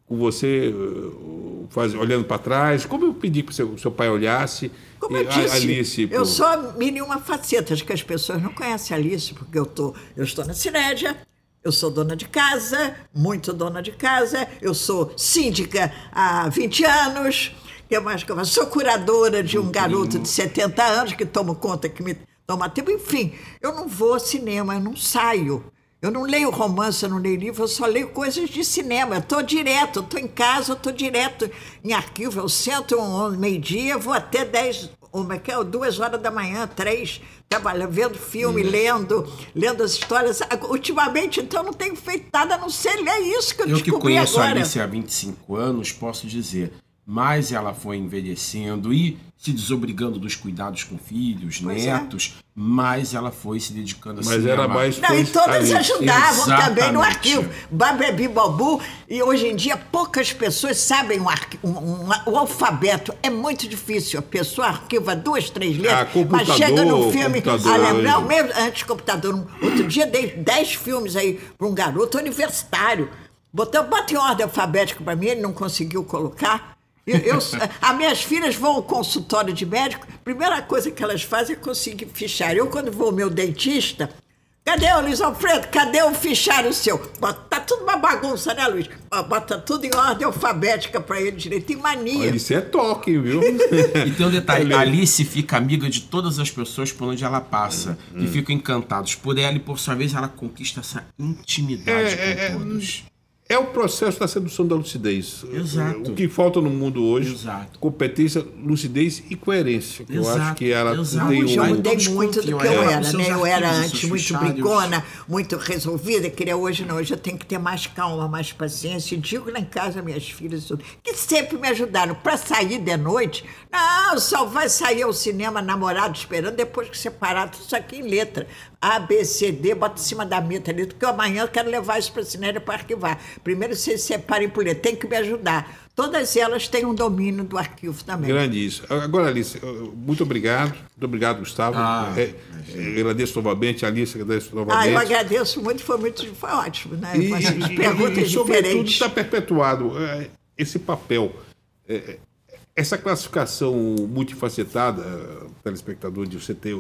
com você uh, faz, olhando para trás. Como eu pedi que o seu, pai olhasse. Como eu disse, Alice, eu sou mil e uma facetas que as pessoas não conhecem a Alice, porque eu, tô, eu estou na Cinédia, eu sou dona de casa, muito dona de casa, eu sou síndica há 20 anos, que mais que eu Sou curadora de um garoto de 70 anos que tomo conta que me toma tempo. Enfim, eu não vou ao cinema, eu não saio. Eu não leio romance, eu não leio livro, eu só leio coisas de cinema. Eu estou direto, estou em casa, estou direto em arquivo. Eu sento um, meio-dia, vou até 10, uma, que é, duas horas da manhã, três, trabalhando, vendo filme, hum. lendo, lendo as histórias. Ultimamente, então, não tenho feito nada a não ser ler isso que eu, eu descobri agora. Eu que conheço a Alice há 25 anos, posso dizer, mais ela foi envelhecendo e se desobrigando dos cuidados com filhos, pois é. netos, é. mais ela foi se dedicando a Mas era mais Não, e todas ajudavam Exatamente. também no arquivo. Babebi Babu, e hoje em dia poucas pessoas sabem o, um, um, o alfabeto. É muito difícil. A pessoa arquiva duas, três letras, ah, mas chega no filme a lembrar, o mesmo antes computador. Um, outro dia dei dez filmes aí para um garoto universitário. Botou, bota em ordem alfabética para mim, ele não conseguiu colocar. Eu, eu, as minhas filhas vão ao consultório de médico, a primeira coisa que elas fazem é conseguir fichário. Eu, quando vou ao meu dentista, cadê o Luiz Alfredo? Cadê o fichário seu? Tá tudo uma bagunça, né, Luiz? Bota tudo em ordem alfabética para ele direito. Tem mania. Isso é toque, viu? e tem um detalhe: a Alice fica amiga de todas as pessoas por onde ela passa. Hum. E ficam encantados por ela, e por sua vez ela conquista essa intimidade é, com é, todos. É o processo da sedução da lucidez. Exato. O que falta no mundo hoje, Exato. competência, lucidez e coerência. Eu acho que ela Exato. tem um... Eu mudei muito do que eu era, né? Eu era antes muito brigona, muito resolvida, queria hoje não. Hoje eu tenho que ter mais calma, mais paciência. E digo lá em casa, minhas filhas, que sempre me ajudaram. Para sair de noite, não, só vai sair ao cinema namorado esperando depois que separar tudo isso aqui em letra. A, B, C, D, bota em cima da meta ali, porque amanhã eu quero levar isso para a cinema para arquivar. Primeiro vocês separem por ler, tem que me ajudar. Todas elas têm um domínio do arquivo também. Grande isso. Agora, Alice, muito obrigado. Muito obrigado, Gustavo. Ah, é, é, agradeço novamente, Alice, agradeço novamente. Ah, eu agradeço muito, foi muito foi ótimo, né? E, e, perguntas e, e, sobretudo, está perpetuado é, esse papel. É, essa classificação multifacetada, telespectador, de você ter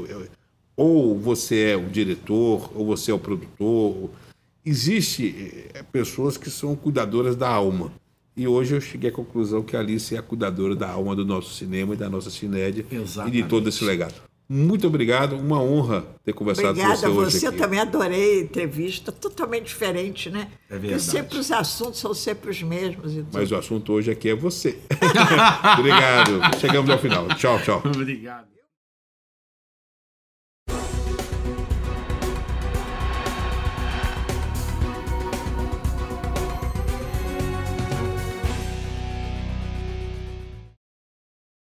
ou você é o diretor, ou você é o produtor. Existe eh, pessoas que são cuidadoras da alma. E hoje eu cheguei à conclusão que a Alice é a cuidadora da alma do nosso cinema e da nossa cinédia Exatamente. e de todo esse legado. Muito obrigado, uma honra ter conversado Obrigada com você hoje. Obrigada você também, adorei a entrevista, totalmente diferente, né? É verdade. Porque sempre os assuntos são sempre os mesmos. Mas o assunto hoje aqui é você. obrigado, chegamos ao final. Tchau, tchau. Obrigado.